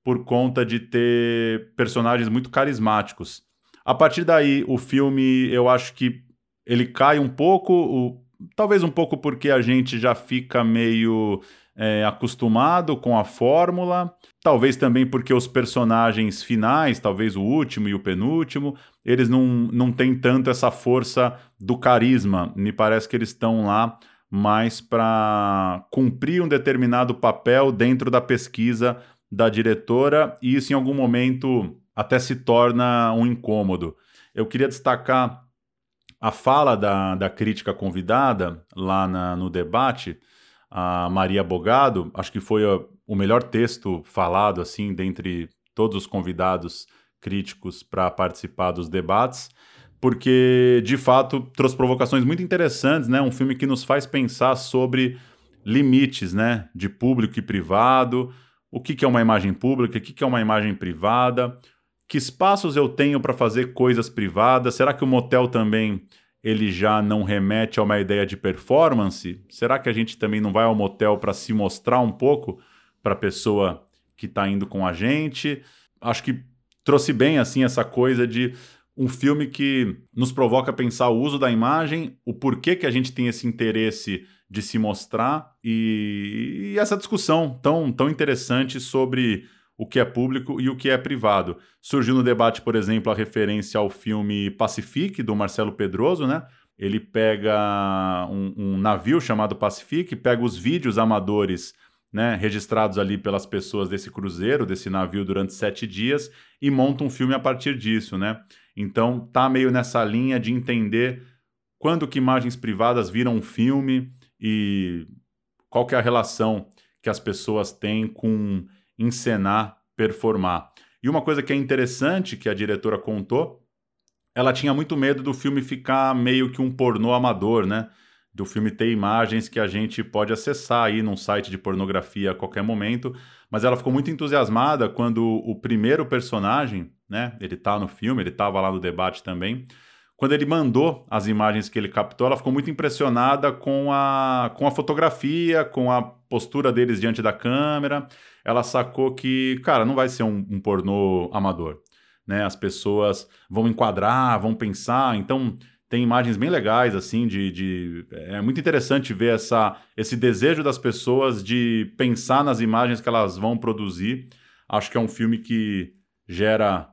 por conta de ter personagens muito carismáticos. A partir daí, o filme, eu acho que ele cai um pouco, o, talvez um pouco porque a gente já fica meio é, acostumado com a fórmula, talvez também porque os personagens finais, talvez o último e o penúltimo, eles não, não têm tanto essa força do carisma. Me parece que eles estão lá mais para cumprir um determinado papel dentro da pesquisa da diretora, e isso em algum momento até se torna um incômodo. Eu queria destacar a fala da, da crítica convidada lá na, no debate, a Maria Bogado, acho que foi o melhor texto falado assim dentre todos os convidados críticos para participar dos debates, porque de fato trouxe provocações muito interessantes, né? Um filme que nos faz pensar sobre limites, né, de público e privado, o que, que é uma imagem pública, o que, que é uma imagem privada, que espaços eu tenho para fazer coisas privadas, será que o motel também ele já não remete a uma ideia de performance? Será que a gente também não vai ao motel para se mostrar um pouco para a pessoa que está indo com a gente? Acho que trouxe bem assim essa coisa de um filme que nos provoca a pensar o uso da imagem, o porquê que a gente tem esse interesse de se mostrar e, e essa discussão tão, tão interessante sobre o que é público e o que é privado. Surgiu no debate, por exemplo, a referência ao filme Pacific, do Marcelo Pedroso, né? Ele pega um, um navio chamado Pacific, pega os vídeos amadores né, registrados ali pelas pessoas desse cruzeiro, desse navio durante sete dias, e monta um filme a partir disso, né? Então tá meio nessa linha de entender quando que imagens privadas viram um filme e qual que é a relação que as pessoas têm com encenar, performar. E uma coisa que é interessante que a diretora contou, ela tinha muito medo do filme ficar meio que um pornô amador, né? Do filme ter imagens que a gente pode acessar aí num site de pornografia a qualquer momento, mas ela ficou muito entusiasmada quando o primeiro personagem, né, ele tá no filme, ele estava lá no debate também, quando ele mandou as imagens que ele captou, ela ficou muito impressionada com a, com a fotografia, com a postura deles diante da câmera. Ela sacou que, cara, não vai ser um, um pornô amador. Né? As pessoas vão enquadrar, vão pensar. Então, tem imagens bem legais, assim, de, de, É muito interessante ver essa, esse desejo das pessoas de pensar nas imagens que elas vão produzir. Acho que é um filme que gera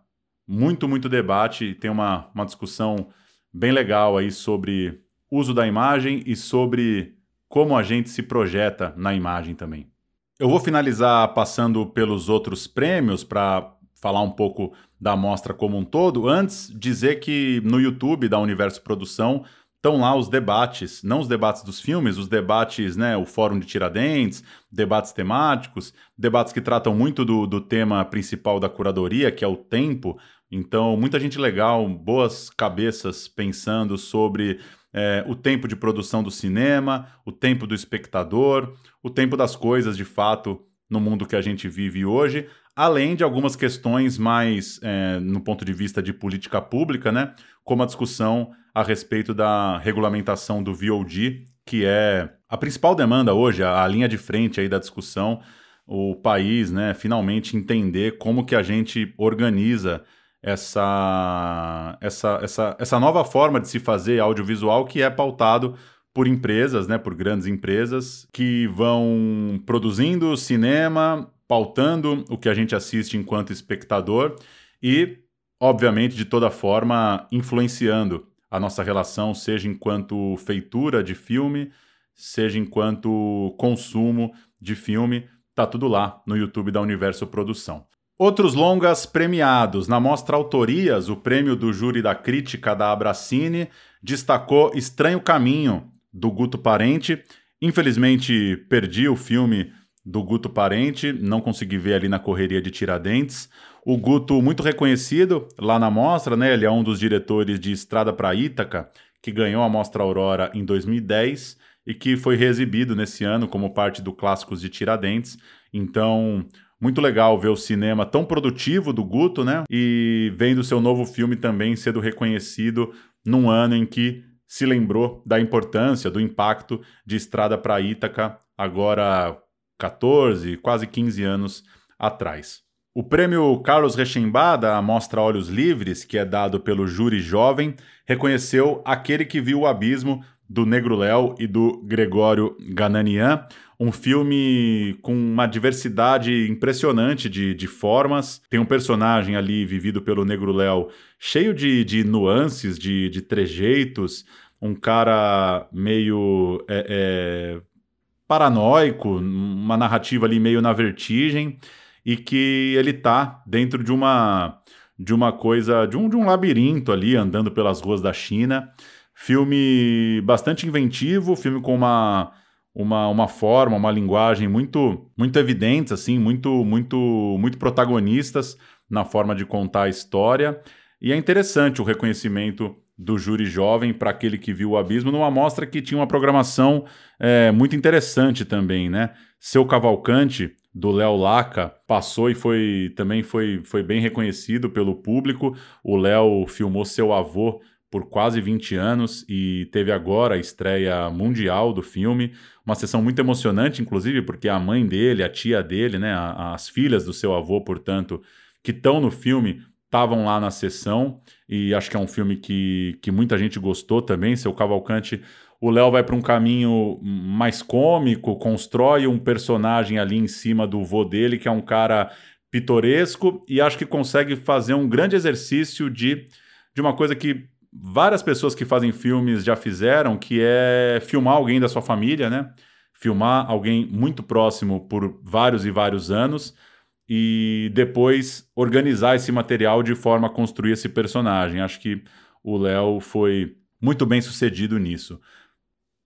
muito, muito debate e tem uma, uma discussão bem legal aí sobre uso da imagem e sobre como a gente se projeta na imagem também. Eu vou finalizar passando pelos outros prêmios para falar um pouco da mostra como um todo. Antes, dizer que no YouTube da Universo Produção estão lá os debates, não os debates dos filmes, os debates, né, o Fórum de Tiradentes, debates temáticos, debates que tratam muito do, do tema principal da curadoria, que é o tempo. Então, muita gente legal, boas cabeças pensando sobre é, o tempo de produção do cinema, o tempo do espectador, o tempo das coisas de fato no mundo que a gente vive hoje, além de algumas questões mais é, no ponto de vista de política pública, né? Como a discussão a respeito da regulamentação do VOD, que é a principal demanda hoje, a, a linha de frente aí da discussão, o país, né, finalmente entender como que a gente organiza essa, essa, essa, essa nova forma de se fazer audiovisual que é pautado por empresas, né, por grandes empresas que vão produzindo cinema, pautando o que a gente assiste enquanto espectador e, obviamente, de toda forma, influenciando a nossa relação, seja enquanto feitura de filme, seja enquanto consumo de filme, tá tudo lá no YouTube da Universo Produção. Outros longas premiados. Na mostra Autorias, o prêmio do júri da crítica da Abracine destacou Estranho Caminho, do Guto Parente. Infelizmente, perdi o filme do Guto Parente, não consegui ver ali na correria de Tiradentes. O Guto, muito reconhecido lá na mostra, né? Ele é um dos diretores de Estrada para Ítaca, que ganhou a Mostra Aurora em 2010 e que foi reexibido nesse ano como parte do Clássicos de Tiradentes. Então, muito legal ver o cinema tão produtivo do Guto, né? E vendo seu novo filme também sendo reconhecido num ano em que se lembrou da importância, do impacto de Estrada para Ítaca, agora 14, quase 15 anos atrás. O prêmio Carlos Rechembá da Mostra Olhos Livres, que é dado pelo júri jovem, reconheceu aquele que viu o abismo do Negro Léo e do Gregório Gananian, um filme com uma diversidade impressionante de, de formas. Tem um personagem ali vivido pelo Negro Léo cheio de, de nuances, de, de trejeitos, um cara meio é, é, paranoico, uma narrativa ali meio na vertigem, e que ele tá dentro de uma de uma coisa, de um, de um labirinto ali, andando pelas ruas da China. Filme bastante inventivo, filme com uma uma, uma forma, uma linguagem muito muito evidentes, assim, muito muito muito protagonistas na forma de contar a história. E é interessante o reconhecimento do júri jovem para aquele que viu o abismo numa mostra que tinha uma programação é, muito interessante também, né? Seu Cavalcante do Léo Laca passou e foi também foi, foi bem reconhecido pelo público. O Léo filmou seu avô por quase 20 anos e teve agora a estreia mundial do filme. Uma sessão muito emocionante, inclusive, porque a mãe dele, a tia dele, né, as filhas do seu avô, portanto, que estão no filme, estavam lá na sessão. E acho que é um filme que, que muita gente gostou também. Seu Cavalcante, o Léo vai para um caminho mais cômico, constrói um personagem ali em cima do vô dele, que é um cara pitoresco, e acho que consegue fazer um grande exercício de, de uma coisa que várias pessoas que fazem filmes já fizeram, que é filmar alguém da sua família, né? Filmar alguém muito próximo por vários e vários anos e depois organizar esse material de forma a construir esse personagem. Acho que o Léo foi muito bem sucedido nisso.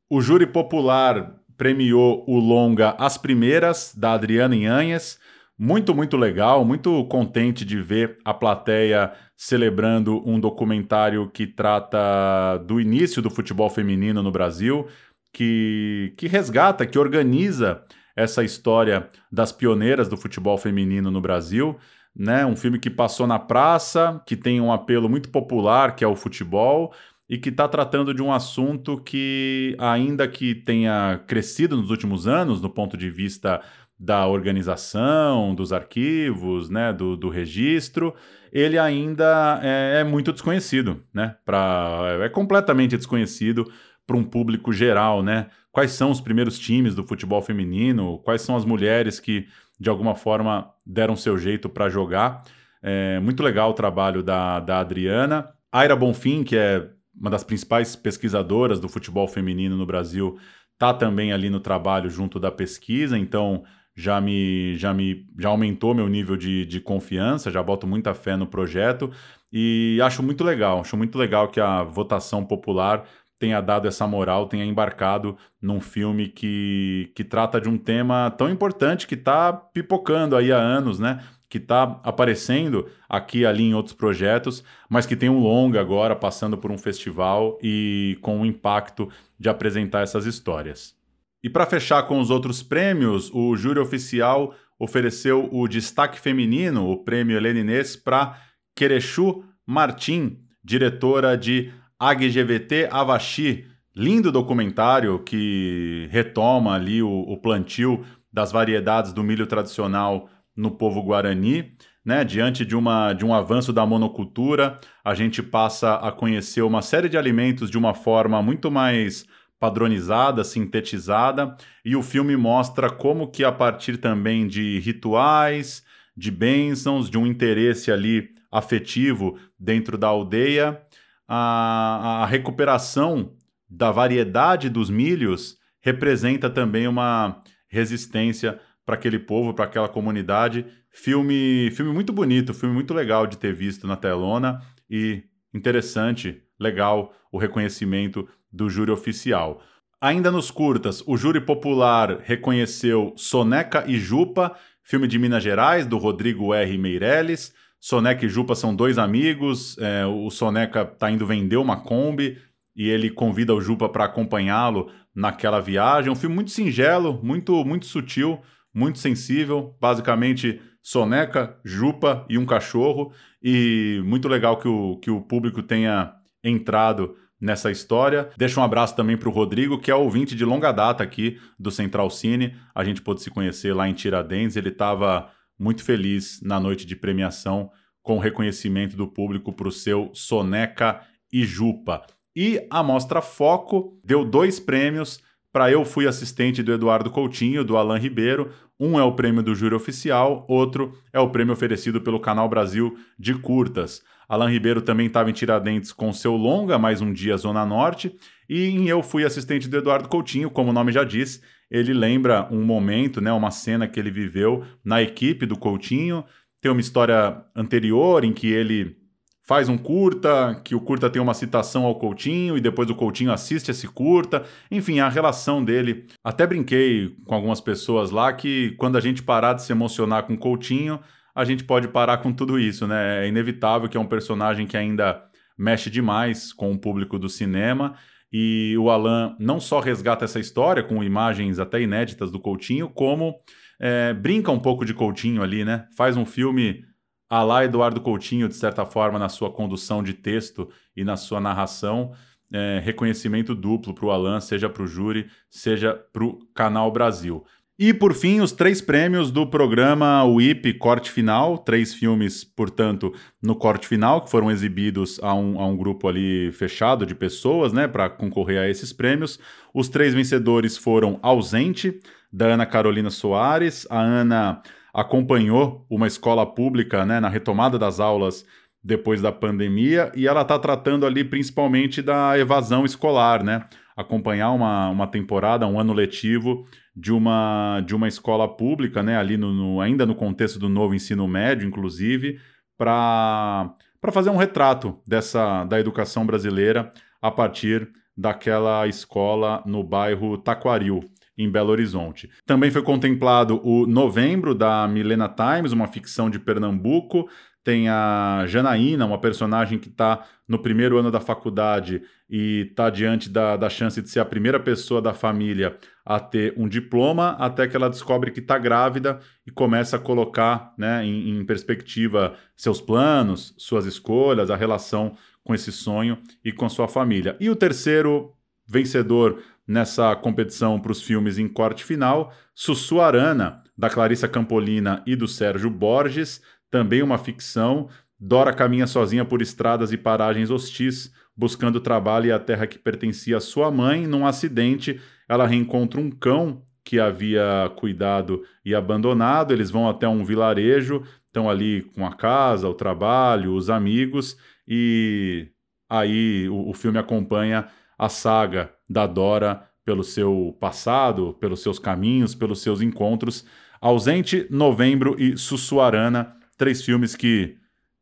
O júri popular premiou o longa As Primeiras, da Adriana Inhanhas, muito, muito legal, muito contente de ver a plateia celebrando um documentário que trata do início do futebol feminino no Brasil, que, que resgata, que organiza essa história das pioneiras do futebol feminino no Brasil. Né? Um filme que passou na praça, que tem um apelo muito popular, que é o futebol, e que está tratando de um assunto que, ainda que tenha crescido nos últimos anos, do ponto de vista da organização, dos arquivos, né, do, do registro, ele ainda é, é, muito desconhecido, né? Pra, é completamente desconhecido para um público geral, né? Quais são os primeiros times do futebol feminino? Quais são as mulheres que de alguma forma deram seu jeito para jogar? É muito legal o trabalho da, da Adriana. Aira Bonfim, que é uma das principais pesquisadoras do futebol feminino no Brasil, tá também ali no trabalho junto da pesquisa, então já me já me já aumentou meu nível de, de confiança, já boto muita fé no projeto e acho muito legal, acho muito legal que a votação popular tenha dado essa moral, tenha embarcado num filme que, que trata de um tema tão importante que está pipocando aí há anos, né? Que está aparecendo aqui ali em outros projetos, mas que tem um longa agora passando por um festival e com o impacto de apresentar essas histórias. E para fechar com os outros prêmios, o júri oficial ofereceu o destaque feminino, o prêmio Leninês, para Querechu Martim, diretora de AGGVT Avaxi. Lindo documentário que retoma ali o, o plantio das variedades do milho tradicional no povo guarani. Né, diante de, uma, de um avanço da monocultura, a gente passa a conhecer uma série de alimentos de uma forma muito mais padronizada, sintetizada, e o filme mostra como que a partir também de rituais, de bênçãos, de um interesse ali afetivo dentro da aldeia, a, a recuperação da variedade dos milhos representa também uma resistência para aquele povo, para aquela comunidade. Filme, filme muito bonito, filme muito legal de ter visto na telona e interessante, legal o reconhecimento do júri oficial. Ainda nos curtas, o júri popular reconheceu Soneca e Jupa, filme de Minas Gerais, do Rodrigo R. Meirelles. Soneca e Jupa são dois amigos. É, o Soneca está indo vender uma Kombi e ele convida o Jupa para acompanhá-lo naquela viagem. Um filme muito singelo, muito, muito sutil, muito sensível. Basicamente, Soneca, Jupa e um cachorro. E muito legal que o, que o público tenha entrado nessa história. Deixa um abraço também para o Rodrigo, que é ouvinte de longa data aqui do Central Cine. A gente pôde se conhecer lá em Tiradentes. Ele estava muito feliz na noite de premiação com o reconhecimento do público para o seu Soneca e Jupa. E a Mostra Foco deu dois prêmios para Eu Fui Assistente do Eduardo Coutinho, do Alain Ribeiro. Um é o prêmio do júri oficial, outro é o prêmio oferecido pelo Canal Brasil de Curtas. Alan Ribeiro também estava em Tiradentes com seu longa, mais um dia Zona Norte. E em Eu Fui Assistente do Eduardo Coutinho, como o nome já diz, ele lembra um momento, né, uma cena que ele viveu na equipe do Coutinho. Tem uma história anterior em que ele faz um curta, que o curta tem uma citação ao Coutinho e depois o Coutinho assiste esse curta. Enfim, a relação dele. Até brinquei com algumas pessoas lá que quando a gente parar de se emocionar com o Coutinho, a gente pode parar com tudo isso, né? É inevitável que é um personagem que ainda mexe demais com o público do cinema. E o Alan não só resgata essa história com imagens até inéditas do Coutinho, como é, brinca um pouco de Coutinho ali, né? Faz um filme a lá Eduardo Coutinho, de certa forma, na sua condução de texto e na sua narração. É, reconhecimento duplo para o Alan, seja para o júri, seja para o Canal Brasil. E por fim, os três prêmios do programa WIP Corte Final, três filmes, portanto, no corte final, que foram exibidos a um, a um grupo ali fechado de pessoas, né, para concorrer a esses prêmios. Os três vencedores foram Ausente, da Ana Carolina Soares. A Ana acompanhou uma escola pública né, na retomada das aulas depois da pandemia e ela está tratando ali principalmente da evasão escolar, né? Acompanhar uma, uma temporada, um ano letivo de uma, de uma escola pública, né, ali no, no ainda no contexto do novo ensino médio, inclusive, para fazer um retrato dessa da educação brasileira a partir daquela escola no bairro Taquaril, em Belo Horizonte. Também foi contemplado o Novembro da Milena Times, uma ficção de Pernambuco, tem a Janaína, uma personagem que está no primeiro ano da faculdade e está diante da, da chance de ser a primeira pessoa da família a ter um diploma, até que ela descobre que está grávida e começa a colocar né, em, em perspectiva seus planos, suas escolhas, a relação com esse sonho e com sua família. E o terceiro vencedor nessa competição para os filmes em corte final, Sussuarana, da Clarissa Campolina e do Sérgio Borges, também uma ficção. Dora caminha sozinha por estradas e paragens hostis, buscando trabalho e a terra que pertencia à sua mãe. Num acidente, ela reencontra um cão que havia cuidado e abandonado. Eles vão até um vilarejo, estão ali com a casa, o trabalho, os amigos, e aí o, o filme acompanha a saga da Dora pelo seu passado, pelos seus caminhos, pelos seus encontros. Ausente, Novembro e Sussuarana Três filmes que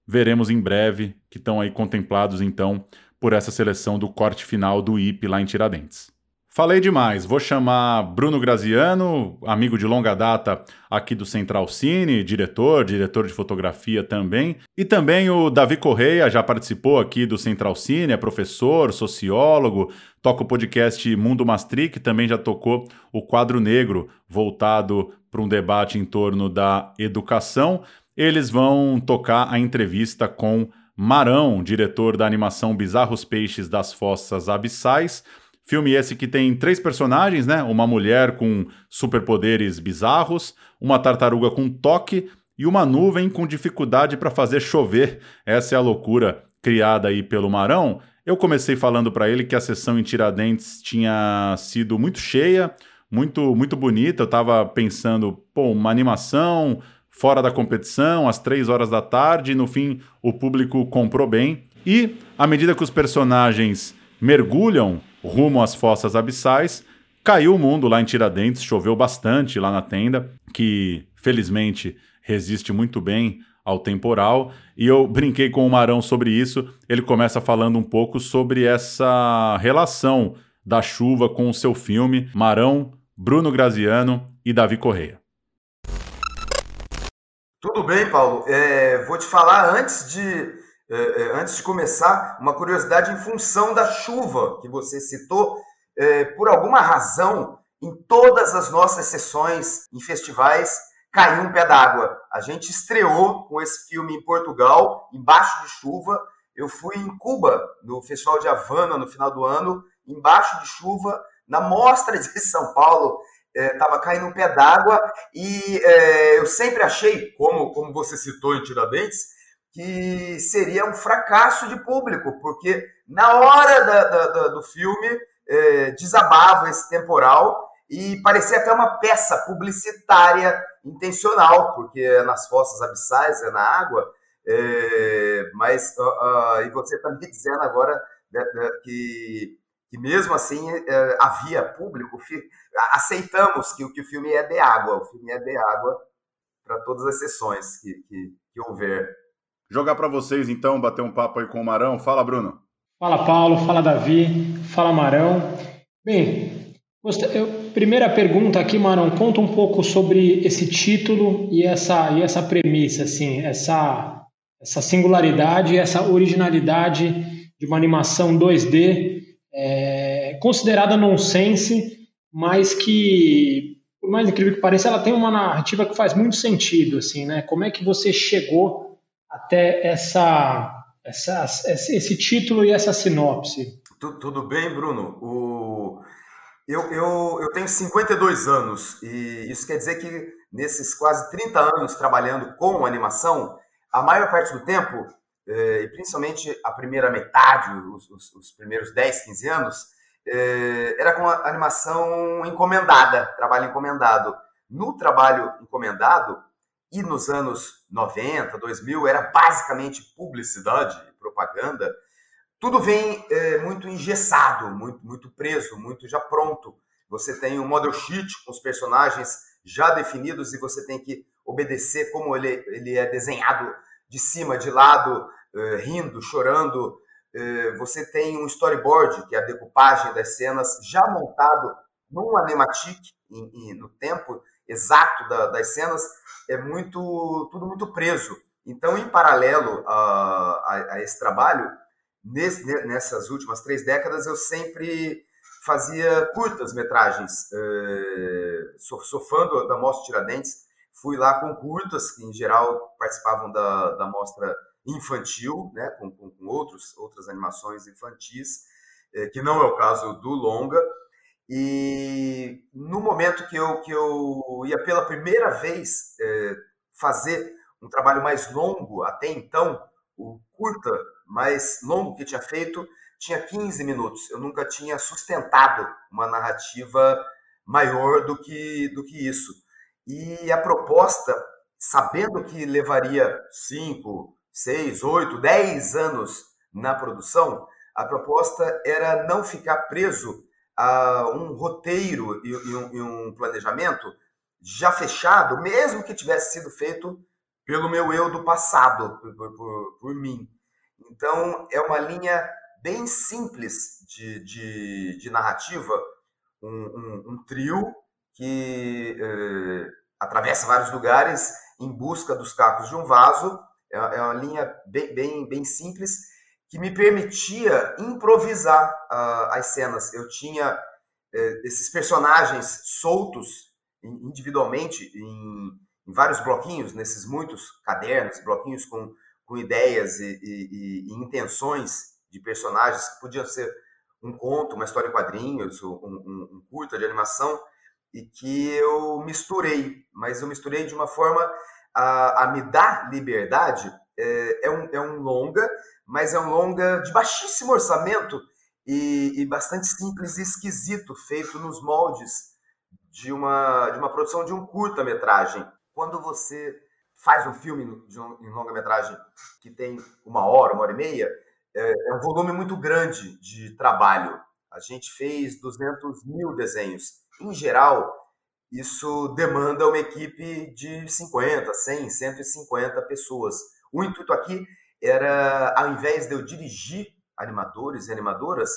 veremos em breve, que estão aí contemplados então por essa seleção do corte final do IP lá em Tiradentes. Falei demais, vou chamar Bruno Graziano, amigo de longa data aqui do Central Cine, diretor, diretor de fotografia também, e também o Davi Correia, já participou aqui do Central Cine, é professor, sociólogo, toca o podcast Mundo Maastricht, também já tocou o quadro negro, voltado para um debate em torno da educação. Eles vão tocar a entrevista com Marão, diretor da animação Bizarros Peixes das Fossas Abissais. Filme esse que tem três personagens, né? Uma mulher com superpoderes bizarros, uma tartaruga com toque e uma nuvem com dificuldade para fazer chover. Essa é a loucura criada aí pelo Marão. Eu comecei falando para ele que a sessão em Tiradentes tinha sido muito cheia, muito muito bonita. Eu estava pensando, pô, uma animação, fora da competição, às três horas da tarde, e no fim o público comprou bem. E, à medida que os personagens mergulham rumo às fossas abissais, caiu o mundo lá em Tiradentes, choveu bastante lá na tenda, que felizmente resiste muito bem ao temporal. E eu brinquei com o Marão sobre isso. Ele começa falando um pouco sobre essa relação da chuva com o seu filme. Marão, Bruno Graziano e Davi Correia. Tudo bem, Paulo. É, vou te falar antes de, é, é, antes de começar uma curiosidade em função da chuva que você citou. É, por alguma razão, em todas as nossas sessões em festivais, caiu um pé d'água. A gente estreou com esse filme em Portugal, embaixo de chuva. Eu fui em Cuba, no Festival de Havana, no final do ano, embaixo de chuva, na Mostra de São Paulo estava é, caindo um pé d'água e é, eu sempre achei, como, como você citou em Tiradentes, que seria um fracasso de público, porque na hora da, da, da, do filme é, desabava esse temporal e parecia até uma peça publicitária intencional, porque é nas fossas abissais, é na água, é, mas uh, uh, e você está me dizendo agora né, né, que que mesmo assim é, havia público, aceitamos que, que o filme é de água, o filme é de água para todas as sessões que, que, que houver. Jogar para vocês então, bater um papo aí com o Marão. Fala, Bruno. Fala, Paulo. Fala, Davi. Fala, Marão. Bem, eu, primeira pergunta aqui, Marão, conta um pouco sobre esse título e essa, e essa premissa, assim, essa, essa singularidade, essa originalidade de uma animação 2D é, considerada nonsense, mas que, por mais incrível que pareça, ela tem uma narrativa que faz muito sentido, assim, né? Como é que você chegou até essa, essa esse título e essa sinopse? Tudo, bem, Bruno? O... Eu, eu, eu tenho 52 anos e isso quer dizer que nesses quase 30 anos trabalhando com animação, a maior parte do tempo e principalmente a primeira metade, os, os, os primeiros 10, 15 anos, eh, era com animação encomendada, trabalho encomendado. No trabalho encomendado, e nos anos 90, 2000, era basicamente publicidade, propaganda, tudo vem é, muito engessado, muito, muito preso, muito já pronto. Você tem um model sheet com os personagens já definidos e você tem que obedecer como ele, ele é desenhado de cima, de lado, eh, rindo, chorando. Eh, você tem um storyboard, que é a decupagem das cenas, já montado num animatic, no tempo exato das cenas. É muito tudo muito preso. Então, em paralelo a, a, a esse trabalho, nesse, nessas últimas três décadas, eu sempre fazia curtas metragens. Uh, sou, sou, fã do, da Mostra Tiradentes, fui lá com curtas, que em geral participavam da, da mostra infantil, né, com, com, com outros, outras animações infantis, eh, que não é o caso do longa. E no momento que eu, que eu ia pela primeira vez eh, fazer um trabalho mais longo, até então, o curta mais longo que tinha feito tinha 15 minutos. Eu nunca tinha sustentado uma narrativa maior do que, do que isso. E a proposta, sabendo que levaria 5, 6, 8, 10 anos na produção, a proposta era não ficar preso a um roteiro e, um, e um planejamento já fechado, mesmo que tivesse sido feito pelo meu eu do passado, por, por, por mim. Então, é uma linha bem simples de, de, de narrativa, um, um, um, trio que eh, atravessa vários lugares em busca dos cacos de um vaso. É, é uma linha bem, bem, bem simples que me permitia improvisar uh, as cenas. Eu tinha eh, esses personagens soltos individualmente em, em, vários bloquinhos, nesses muitos cadernos, bloquinhos com, com ideias e, e, e intenções de personagens que podiam ser um conto, uma história em quadrinhos, um, um, um curta de animação, e que eu misturei, mas eu misturei de uma forma a, a me dar liberdade. É, é, um, é um longa, mas é um longa de baixíssimo orçamento e, e bastante simples e esquisito, feito nos moldes de uma, de uma produção de um curta-metragem. Quando você faz um filme de um, em longa-metragem que tem uma hora, uma hora e meia, é, é um volume muito grande de trabalho. A gente fez 200 mil desenhos. Em geral, isso demanda uma equipe de 50, 100, 150 pessoas. O intuito aqui era, ao invés de eu dirigir animadores e animadoras,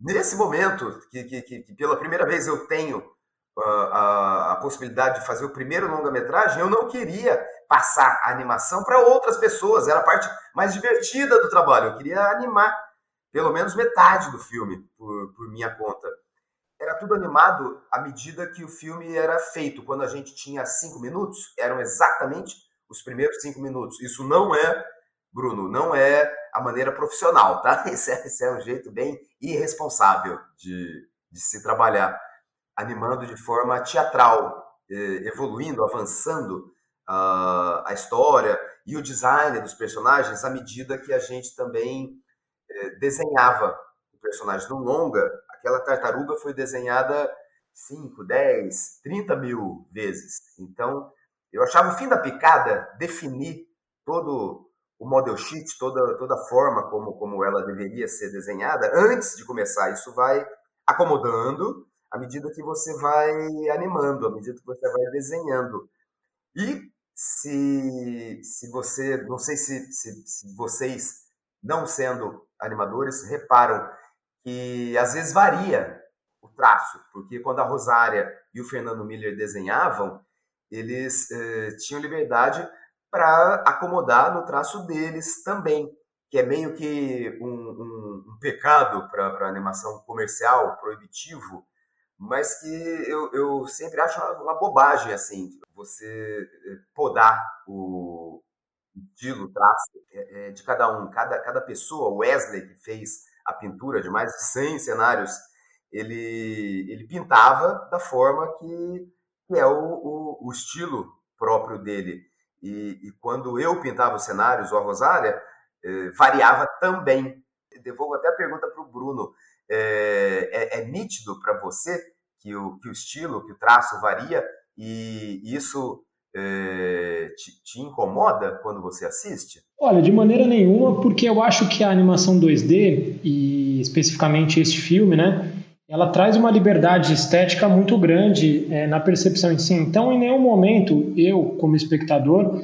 nesse momento, que, que, que pela primeira vez eu tenho uh, a, a possibilidade de fazer o primeiro longa-metragem, eu não queria passar a animação para outras pessoas. Era a parte mais divertida do trabalho. Eu queria animar pelo menos metade do filme por, por minha conta. Era tudo animado à medida que o filme era feito. Quando a gente tinha cinco minutos, eram exatamente os primeiros cinco minutos. Isso não é, Bruno, não é a maneira profissional, tá? Esse é, esse é um jeito bem irresponsável de, de se trabalhar, animando de forma teatral, eh, evoluindo, avançando uh, a história e o design dos personagens à medida que a gente também eh, desenhava o personagem no longa. Aquela tartaruga foi desenhada 5, 10, 30 mil vezes. Então, eu achava o fim da picada definir todo o model sheet, toda, toda a forma como, como ela deveria ser desenhada antes de começar. Isso vai acomodando à medida que você vai animando, à medida que você vai desenhando. E se, se você, não sei se, se, se vocês, não sendo animadores, reparam que às vezes varia o traço, porque quando a Rosária e o Fernando Miller desenhavam, eles eh, tinham liberdade para acomodar no traço deles também, que é meio que um, um, um pecado para a animação comercial, proibitivo, mas que eu, eu sempre acho uma, uma bobagem, assim, você eh, podar o estilo, o traço é, é, de cada um, cada, cada pessoa, o Wesley, que fez a pintura de mais de 100 cenários, ele, ele pintava da forma que, que é o, o, o estilo próprio dele. E, e, quando eu pintava os cenários, ou a Rosária, eh, variava também. Devolvo até a pergunta para o Bruno é, é, é nítido para você que o, que o estilo, que o traço varia e isso é, te, te, incomoda quando você assiste? Olha, de maneira nenhuma, porque eu acho que a animação 2D, e especificamente este filme, né, ela traz uma liberdade estética muito grande é, na percepção em si. Então, em nenhum momento, eu, como espectador,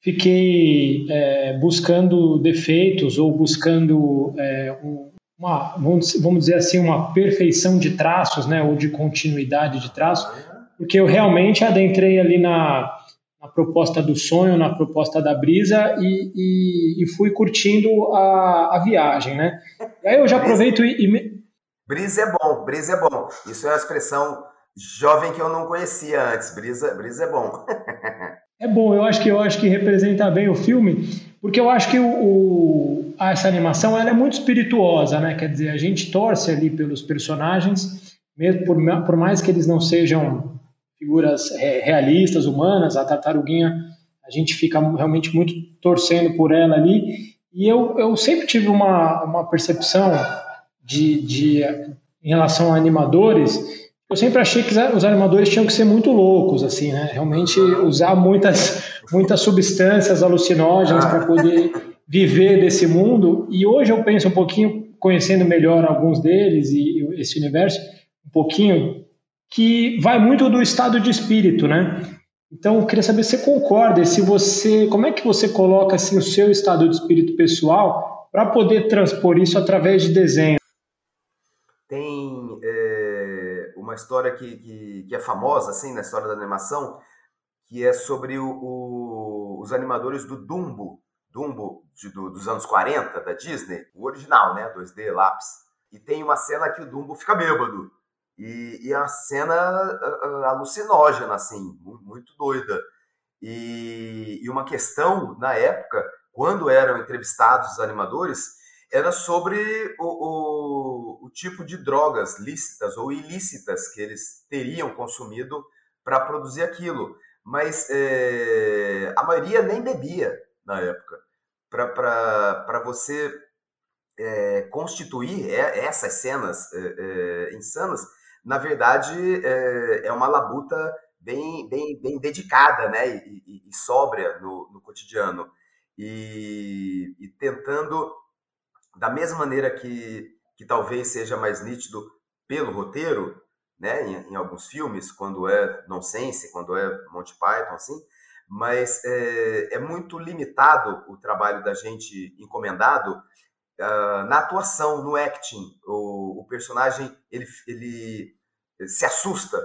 fiquei é, buscando defeitos ou buscando é, um, uma, vamos dizer assim, uma perfeição de traços, né, ou de continuidade de traços, porque eu realmente adentrei ali na, na proposta do sonho, na proposta da brisa e, e, e fui curtindo a, a, viagem, né? E aí eu já aproveito e, e... Brisa é bom, brisa é bom. Isso é uma expressão jovem que eu não conhecia antes. Brisa, brisa é bom. é bom, eu acho que eu acho que representa bem o filme, porque eu acho que o, o, essa animação ela é muito espirituosa, né? Quer dizer, a gente torce ali pelos personagens, mesmo por, por mais que eles não sejam figuras é, realistas, humanas, a tartaruguinha, a gente fica realmente muito torcendo por ela ali. E eu, eu sempre tive uma, uma percepção de, de, em relação a animadores, eu sempre achei que os animadores tinham que ser muito loucos, assim, né? Realmente usar muitas, muitas substâncias alucinógenas para poder viver desse mundo. E hoje eu penso um pouquinho, conhecendo melhor alguns deles e esse universo, um pouquinho que vai muito do estado de espírito, né? Então, eu queria saber se você concorda, se você, como é que você coloca assim o seu estado de espírito pessoal para poder transpor isso através de desenho? Tem é, uma história que, que, que, é famosa assim na história da animação, que é sobre o, o, os animadores do Dumbo, Dumbo de, do, dos anos 40 da Disney, o original, né, 2D lápis. E tem uma cena que o Dumbo fica bêbado. E, e a cena uh, alucinógena, assim, muito doida. E, e, uma questão, na época, quando eram entrevistados os animadores, era sobre o, o, o tipo de drogas lícitas ou ilícitas que eles teriam consumido para produzir aquilo. Mas é, a maioria nem bebia na época. Para você é, constituir essas cenas é, insanas, na verdade, é, é uma labuta bem, bem, bem dedicada né? e, e, e sóbria no, no cotidiano. E, e, tentando, da mesma maneira que, que talvez seja mais nítido pelo roteiro, né, em, em, alguns filmes, quando é nonsense, quando é Monty Python, assim, mas é, é muito limitado o trabalho da gente encomendado uh, na atuação, no acting. O, o personagem ele, ele, ele, se assusta.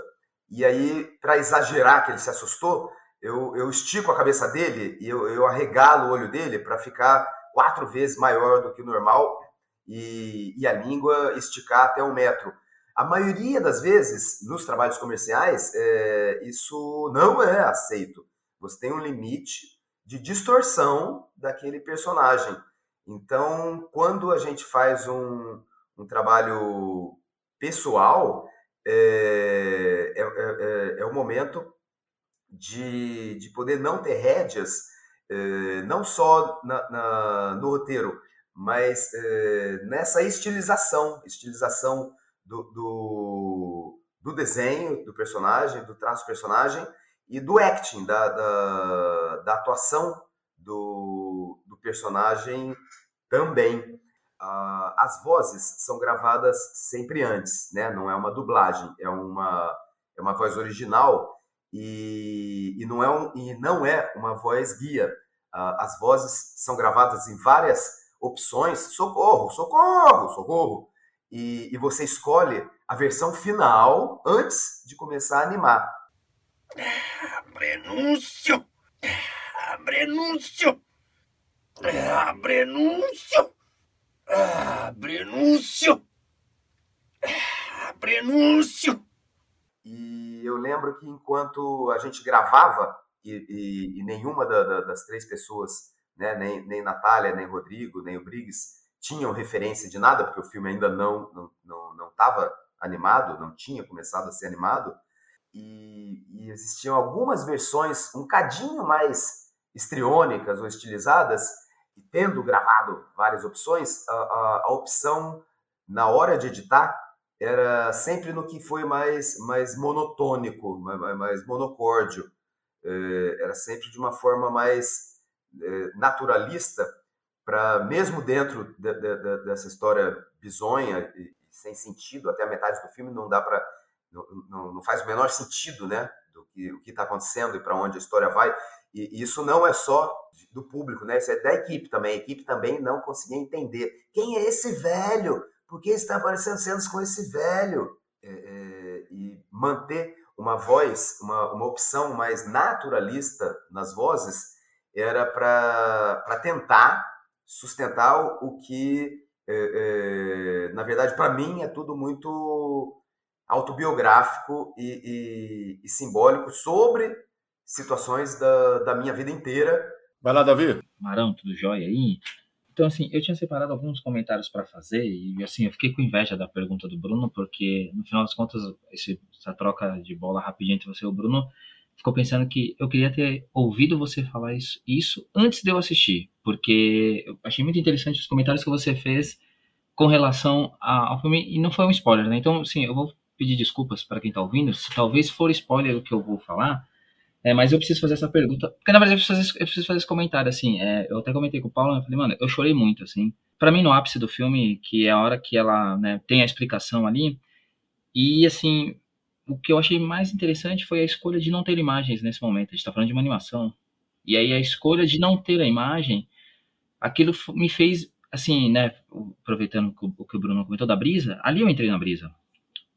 E aí, para exagerar que ele se assustou, eu, eu estico a cabeça dele e eu, eu arregalo o olho dele para ficar quatro vezes maior do que o normal e, e a língua esticar até um metro. A maioria das vezes, nos trabalhos comerciais, é, isso não é aceito. Você tem um limite de distorção daquele personagem. Então, quando a gente faz um, um trabalho pessoal, é, é, é, é o momento de, de poder não ter rédeas, é, não só na, na, no roteiro, mas é, nessa estilização, estilização do, do, do, desenho do personagem, do traço do personagem e do acting, da, da, da atuação personagem também. Uh, as vozes são gravadas sempre antes, né? Não é uma dublagem, é uma, é uma voz original e, e, não, é um, e não é uma voz guia. Uh, as vozes são gravadas em várias opções, socorro, socorro, socorro, e, e você escolhe a versão final antes de começar a animar. Prenúncio! Prenúncio! Prenúncio! Prenúncio! Prenúncio! E eu lembro que enquanto a gente gravava, e, e, e nenhuma da, da, das três pessoas, né, nem, nem Natália, nem Rodrigo, nem o Briggs, tinham referência de nada, porque o filme ainda não estava não, não, não animado, não tinha começado a ser animado, e, e existiam algumas versões um cadinho mais estriônicas ou estilizadas, e tendo gravado várias opções, a, a, a, opção na hora de editar era sempre no que foi mais, mais monotônico, mais, mais monocórdio. É, era sempre de uma forma mais é, naturalista, para mesmo dentro de, de, de, dessa história bizonha e, e sem sentido, até a metade do filme não dá para não, não, não, faz o menor sentido, né? Do que o que está acontecendo e para onde a história vai. E, isso não é só do público, né? Isso é da equipe também. A equipe também não conseguia entender quem é esse velho, por que está aparecendo cenas com esse velho é, é, e manter uma voz, uma, uma opção mais naturalista nas vozes era para tentar sustentar o que, é, é, na verdade, para mim é tudo muito autobiográfico e, e, e, simbólico sobre situações da, da minha vida inteira. Vai lá, Davi. Marão, tudo jóia aí? Então, assim, eu tinha separado alguns comentários para fazer e, assim, eu fiquei com inveja da pergunta do Bruno, porque, no final das contas, esse, essa troca de bola rapidinho entre você e o Bruno ficou pensando que eu queria ter ouvido você falar isso, isso antes de eu assistir, porque eu achei muito interessante os comentários que você fez com relação ao filme, e não foi um spoiler, né? Então, assim, eu vou pedir desculpas para quem está ouvindo, se talvez for spoiler o que eu vou falar, é, mas eu preciso fazer essa pergunta, porque na verdade eu preciso fazer, eu preciso fazer esse comentário, assim, é, eu até comentei com o Paulo, eu falei, mano, eu chorei muito, assim, para mim no ápice do filme, que é a hora que ela, né, tem a explicação ali, e assim, o que eu achei mais interessante foi a escolha de não ter imagens nesse momento, a gente tá falando de uma animação, e aí a escolha de não ter a imagem, aquilo me fez, assim, né, aproveitando o que o Bruno comentou da brisa, ali eu entrei na brisa,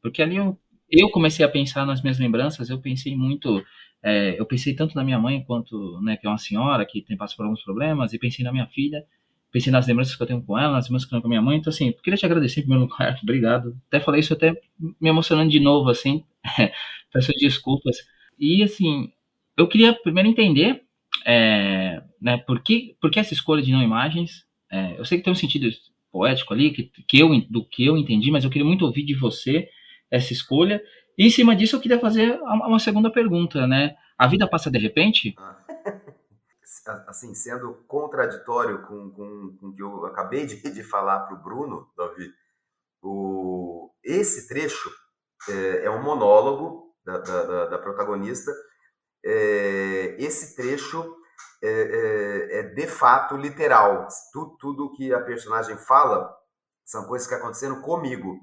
porque ali eu, eu comecei a pensar nas minhas lembranças, eu pensei muito é, eu pensei tanto na minha mãe quanto, né, que é uma senhora que tem passado por alguns problemas, e pensei na minha filha, pensei nas lembranças que eu tenho com ela, nas lembranças que eu tenho com a minha mãe. Então, assim, queria te agradecer em primeiro lugar, obrigado. Até falei isso até me emocionando de novo, assim, peço desculpas. E, assim, eu queria primeiro entender, é, né, por que, por que essa escolha de não imagens? É, eu sei que tem um sentido poético ali, que, que eu, do que eu entendi, mas eu queria muito ouvir de você essa escolha e em cima disso, eu queria fazer uma segunda pergunta, né? A vida passa de repente? Assim, sendo contraditório com, com, com o que eu acabei de, de falar para o Bruno, Davi, o, esse trecho é, é um monólogo da, da, da protagonista. É, esse trecho é, é, é, de fato literal. Tudo, tudo que a personagem fala são coisas que aconteceram comigo.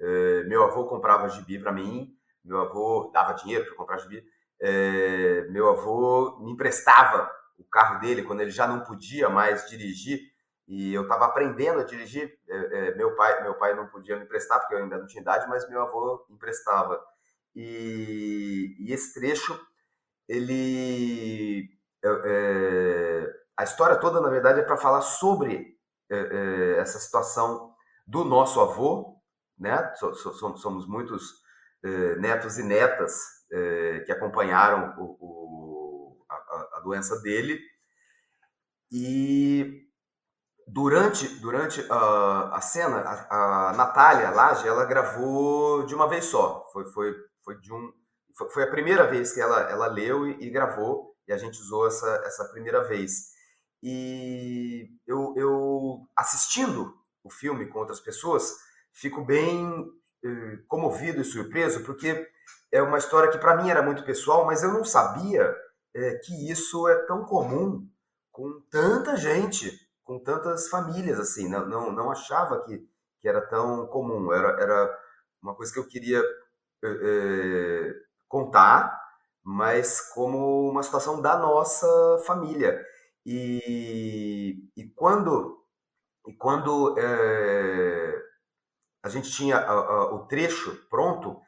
É, meu avô comprava gibi para mim, meu avô dava dinheiro para comprar gibi. É, meu avô me emprestava o carro dele quando ele já não podia mais dirigir e eu estava aprendendo a dirigir. É, meu pai, meu pai não podia me emprestar porque eu ainda não tinha idade, mas meu avô emprestava. E, e esse trecho, ele, é, a história toda na verdade é para falar sobre essa situação do nosso avô né? Somos muitos netos e netas eh, que acompanharam o, o, a, a, doença dele. E durante, durante a, a cena, a, a Natália Lage, ela gravou de uma vez só. Foi, foi, foi, de um, foi, foi a primeira vez que ela, ela leu e, e gravou, e a gente usou essa, essa primeira vez. E eu, eu assistindo o filme com outras pessoas, fico bem eh, comovido e surpreso, porque é uma história que para mim era muito pessoal, mas eu não sabia eh, que isso é tão comum com tanta gente, com tantas famílias, assim, não, não, não achava que, que era tão comum, era, era uma coisa que eu queria eh, contar, mas como uma situação da nossa família. E, e quando, e quando é, a gente tinha a, a, o trecho pronto,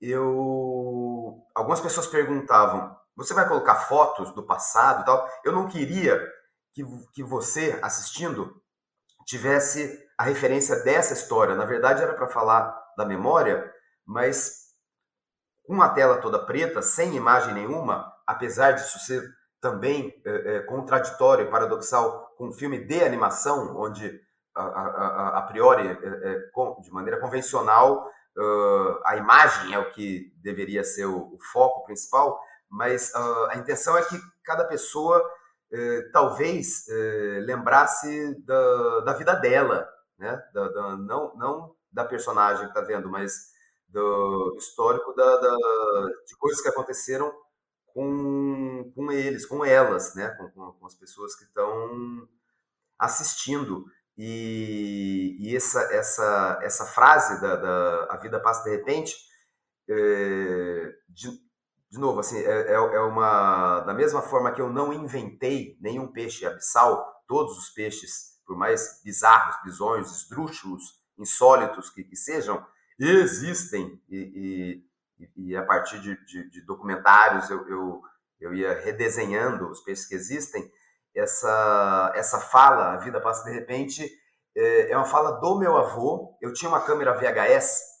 eu algumas pessoas perguntavam: você vai colocar fotos do passado e tal? Eu não queria que, que você assistindo tivesse a referência dessa história. Na verdade, era para falar da memória, mas com a tela toda preta, sem imagem nenhuma, apesar disso ser também é, é, contraditório paradoxal com um filme de animação, onde a, a, a priori, é, é, de maneira convencional, uh, a imagem é o que deveria ser o, o foco principal, mas uh, a intenção é que cada pessoa talvez lembrasse da, da vida dela, né? Da, da, não, não da personagem que está vendo, mas do histórico da, da, de coisas que aconteceram com, com eles, com elas, né? com, com, com as pessoas que estão assistindo. E, e essa, essa, essa frase da, da A Vida Passa de Repente, é, de, de novo, assim, é, é, é uma. Da mesma forma que eu não inventei nenhum peixe abissal, todos os peixes, por mais bizarros, bizonhos, esdrúxulos, insólitos que, que sejam, existem. E, e, e, a partir de, de, de documentários eu, eu, eu, ia redesenhando os peixes que existem, essa, essa fala, A Vida Passa de Repente, é, é uma fala do meu avô. Eu tinha uma câmera VHS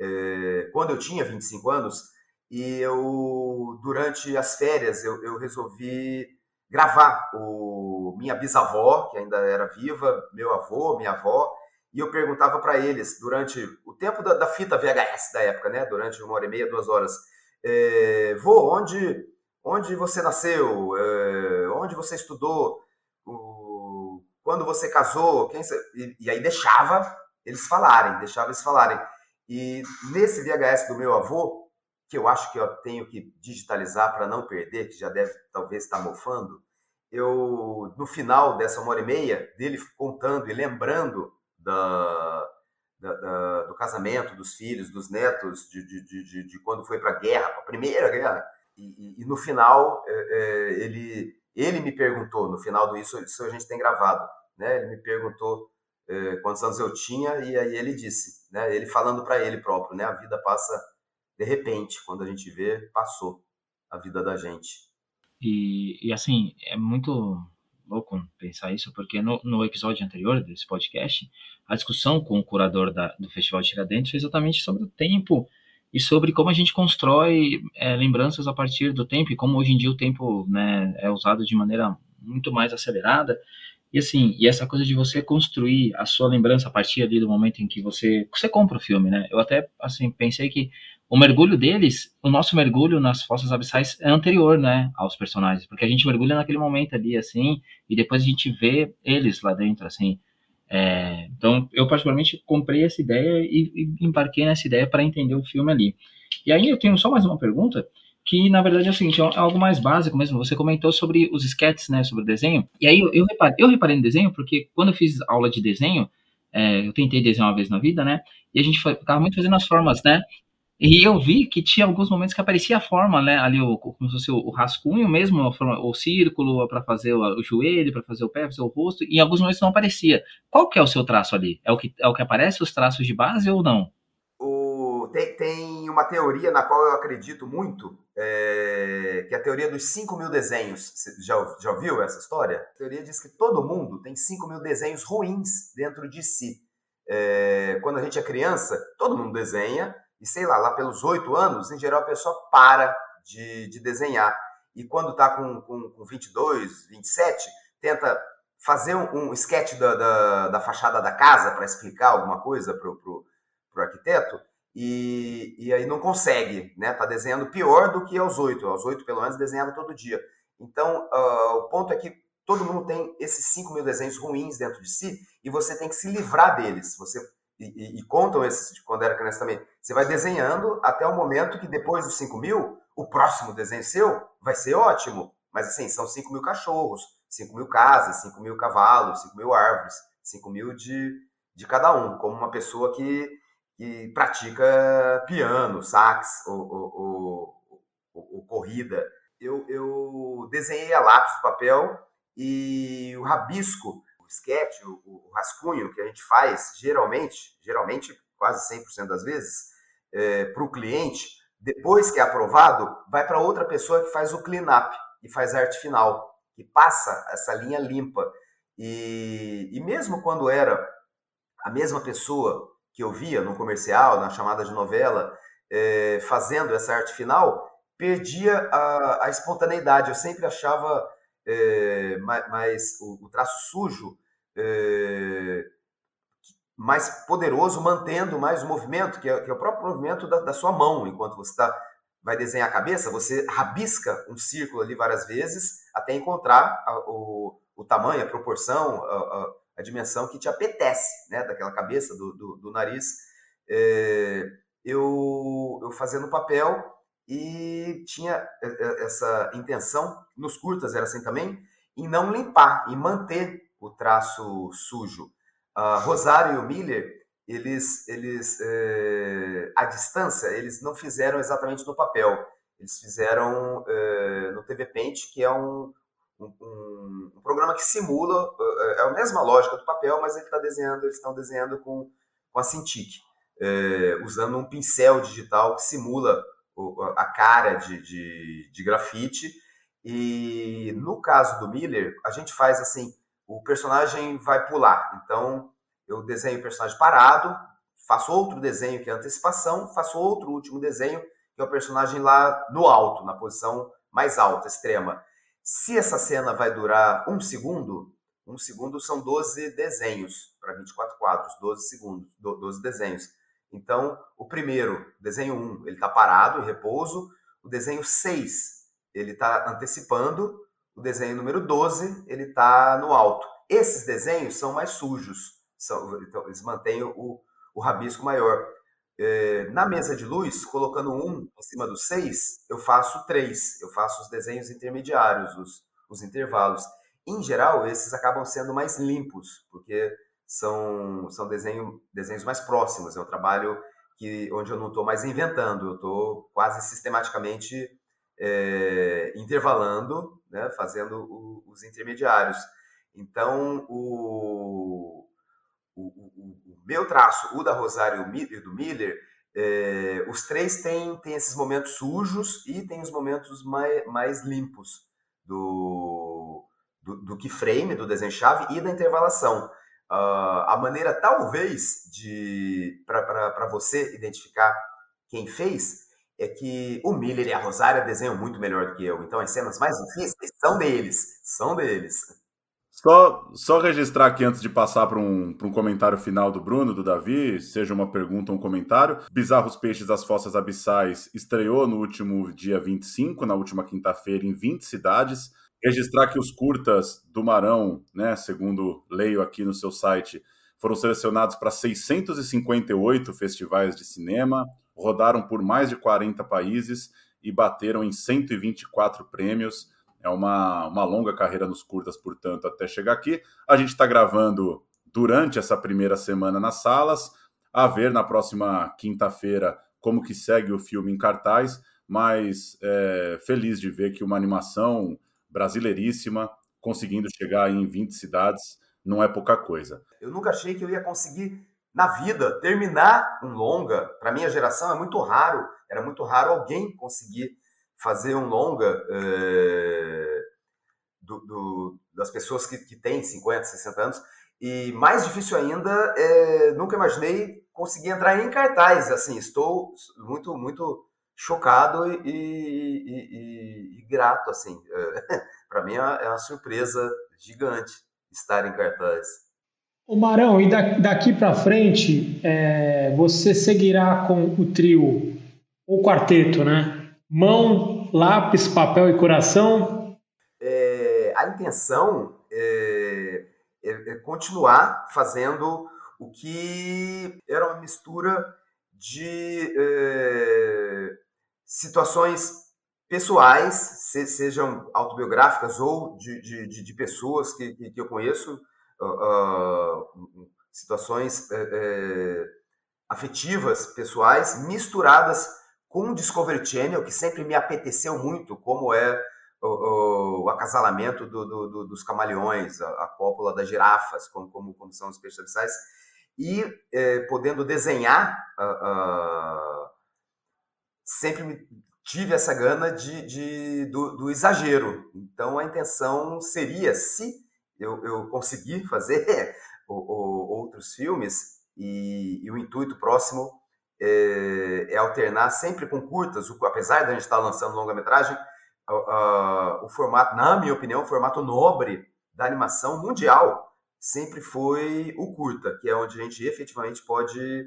é, quando eu tinha 25 anos, e eu, durante as férias, eu, eu resolvi gravar o minha bisavó, que ainda era viva, meu avô, minha avó, e eu perguntava para eles durante o tempo da, da, fita VHS da época, né? Durante uma hora e meia, duas horas. É, vô, onde, onde você nasceu? É, onde você estudou? O, quando você casou? Quem, e, e aí deixava eles falarem, deixava eles falarem. E nesse VHS do meu avô, que eu acho que eu tenho que digitalizar para não perder, que já deve talvez estar mofando, eu no final dessa uma hora e meia dele contando e lembrando da, da, da do casamento, dos filhos, dos netos, de, de, de, de quando foi para a guerra, a primeira guerra, e, e, e no final é, é, ele ele me perguntou no final do isso, isso a gente tem gravado, né? Ele me perguntou é, quantos anos eu tinha e aí ele disse, né? Ele falando para ele próprio, né? A vida passa de repente, quando a gente vê, passou a vida da gente. E, e assim, é muito louco pensar isso, porque no, no episódio anterior desse podcast, a discussão com o curador da, do Festival de Tiradentes foi exatamente sobre o tempo e sobre como a gente constrói é, lembranças a partir do tempo e como hoje em dia o tempo né, é usado de maneira muito mais acelerada. E assim, e essa coisa de você construir a sua lembrança a partir ali do momento em que você, você compra o filme, né? Eu até assim pensei que o mergulho deles, o nosso mergulho nas fossas abissais é anterior, né, aos personagens, porque a gente mergulha naquele momento ali, assim, e depois a gente vê eles lá dentro, assim. É, então, eu particularmente comprei essa ideia e, e embarquei nessa ideia para entender o filme ali. E aí eu tenho só mais uma pergunta, que na verdade é o seguinte, é algo mais básico mesmo. Você comentou sobre os sketches, né, sobre o desenho. E aí eu, eu, reparei, eu reparei no desenho, porque quando eu fiz aula de desenho, é, eu tentei desenhar uma vez na vida, né, e a gente ficava muito fazendo as formas, né, e eu vi que tinha alguns momentos que aparecia a forma, né? Ali, o, como se fosse o, rascunho mesmo, forma, o círculo para fazer o, o joelho, para fazer o pé, fazer o rosto, e em alguns momentos não aparecia. Qual que é o seu traço ali? É o que, é o que aparece, os traços de base ou não? O, tem, tem uma teoria na qual eu acredito muito, é, que é a teoria dos 5 mil desenhos. Você já, já ouviu essa história? A teoria diz que todo mundo tem 5 mil desenhos ruins dentro de si. É, quando a gente é criança, todo mundo desenha, e sei lá, lá pelos oito anos, em geral a pessoa para de, de desenhar. E quando está com, com, com 22, 27, tenta fazer um, um sketch da, da, da, fachada da casa para explicar alguma coisa para o arquiteto, e, e aí não consegue, né? Tá desenhando pior do que aos oito. Aos oito, pelo menos, desenhava todo dia. Então, uh, o ponto é que todo mundo tem esses 5 mil desenhos ruins dentro de si e você tem que se livrar deles. Você e, e, e, contam esses de quando era criança também. Você vai desenhando até o momento que depois dos 5 mil, o próximo desenho seu vai ser ótimo. Mas assim, são 5 mil cachorros, 5 mil casas, 5 mil cavalos, 5 mil árvores, 5 mil de, de cada um, como uma pessoa que, que pratica piano, sax ou, ou, ou, ou corrida. Eu, eu desenhei a lápis papel e o rabisco o sketch, o, o, rascunho que a gente faz, geralmente, geralmente, quase 100% das vezes, é, para o cliente, depois que é aprovado, vai para outra pessoa que faz o clean-up e faz a arte final, e passa essa linha limpa. E, e mesmo quando era a mesma pessoa que eu via no comercial, na chamada de novela, é, fazendo essa arte final, perdia a, a espontaneidade. Eu sempre achava é, mais, o, o, traço sujo é, mais poderoso, mantendo mais o movimento, que é, que é o próprio movimento da, da, sua mão. Enquanto você tá, vai desenhar a cabeça, você rabisca um círculo ali várias vezes até encontrar a, o, o tamanho, a proporção, a, a, a, dimensão que te apetece, né, daquela cabeça, do, do, do nariz. É, eu, eu fazendo papel e tinha essa intenção, nos curtas era assim também, em não limpar, em manter o traço sujo. Uh, Rosário e o Miller, eles, eles é, à distância, eles não fizeram exatamente no papel, eles fizeram é, no TV Paint, que é um, um, um, programa que simula, é a mesma lógica do papel, mas ele está desenhando, eles estão desenhando com, com a Cintiq, usando um pincel digital que simula a cara de, de, de grafite. E no caso do Miller, a gente faz assim: o personagem vai pular. Então, eu desenho o personagem parado, faço outro desenho que é antecipação, faço outro último desenho que é o personagem lá no alto, na posição mais alta, extrema. Se essa cena vai durar um segundo, um segundo são 12 desenhos para 24 quadros, 12 segundos, 12 desenhos. Então, o primeiro, desenho 1, ele está parado, em repouso. O desenho 6, ele está antecipando. O desenho número 12, ele está no alto. Esses desenhos são mais sujos, são, então, eles mantêm o, o rabisco maior. É, na mesa de luz, colocando um em cima do seis, eu faço três. Eu faço os desenhos intermediários, os, os intervalos. Em geral, esses acabam sendo mais limpos, porque são, são desenho, desenhos mais próximos. É um trabalho que, onde eu não estou mais inventando, eu estou quase sistematicamente é, intervalando, né, fazendo o, os intermediários. Então, o, o, o, meu traço, o da Rosário e o do Miller, é, os três têm, têm esses momentos sujos e tem os momentos mais, mais limpos do, do, do keyframe, do desenho-chave e da intervalação. Uh, a maneira, talvez, de para você identificar quem fez é que o Miller e a Rosária desenham muito melhor do que eu. Então, as cenas mais difíceis são deles. São deles. Só, só registrar aqui antes de passar para um, um comentário final do Bruno, do Davi, seja uma pergunta ou um comentário. Bizarros Peixes das Fossas Abissais estreou no último dia 25, na última quinta-feira, em 20 cidades. Registrar que os curtas do Marão, né, segundo leio aqui no seu site, foram selecionados para 658 festivais de cinema, rodaram por mais de 40 países e bateram em 124 prêmios. É uma, uma longa carreira nos curtas, portanto, até chegar aqui. A gente está gravando durante essa primeira semana nas salas, a ver na próxima quinta-feira como que segue o filme em cartaz, mas é, feliz de ver que uma animação brasileiríssima, conseguindo chegar em 20 cidades, não é pouca coisa. Eu nunca achei que eu ia conseguir, na vida, terminar um longa. Para minha geração é muito raro, era muito raro alguém conseguir fazer um longa é, do, do, das pessoas que, que têm 50, 60 anos. E mais difícil ainda, é, nunca imaginei conseguir entrar em cartaz. Assim, estou muito, muito chocado e, e, e, e grato, assim. Para mim é, é uma surpresa gigante estar em cartaz. O Marão, e daqui para frente, é, você seguirá com o trio, ou quarteto, né? Mão, lápis, papel e coração? É, a intenção é, é, é continuar fazendo o que era uma mistura de é, situações pessoais, se, sejam autobiográficas ou de, de, de pessoas que, que, eu conheço, uh, uh, situações uh, afetivas, pessoais, misturadas com o Discovery Channel, que sempre me apeteceu muito, como é o, o acasalamento do, do, do, dos camaleões, a, a, cópula das girafas, como, como, como são os peixes abissais, e eh, podendo desenhar sempre tive essa gana de, de do, do, exagero. Então a intenção seria, se eu, eu conseguir fazer outros filmes, e, e, o intuito próximo é, é, alternar sempre com curtas, apesar de a gente estar lançando longa-metragem, o formato, na minha opinião, o formato nobre da animação mundial sempre foi o curta, que é onde a gente efetivamente pode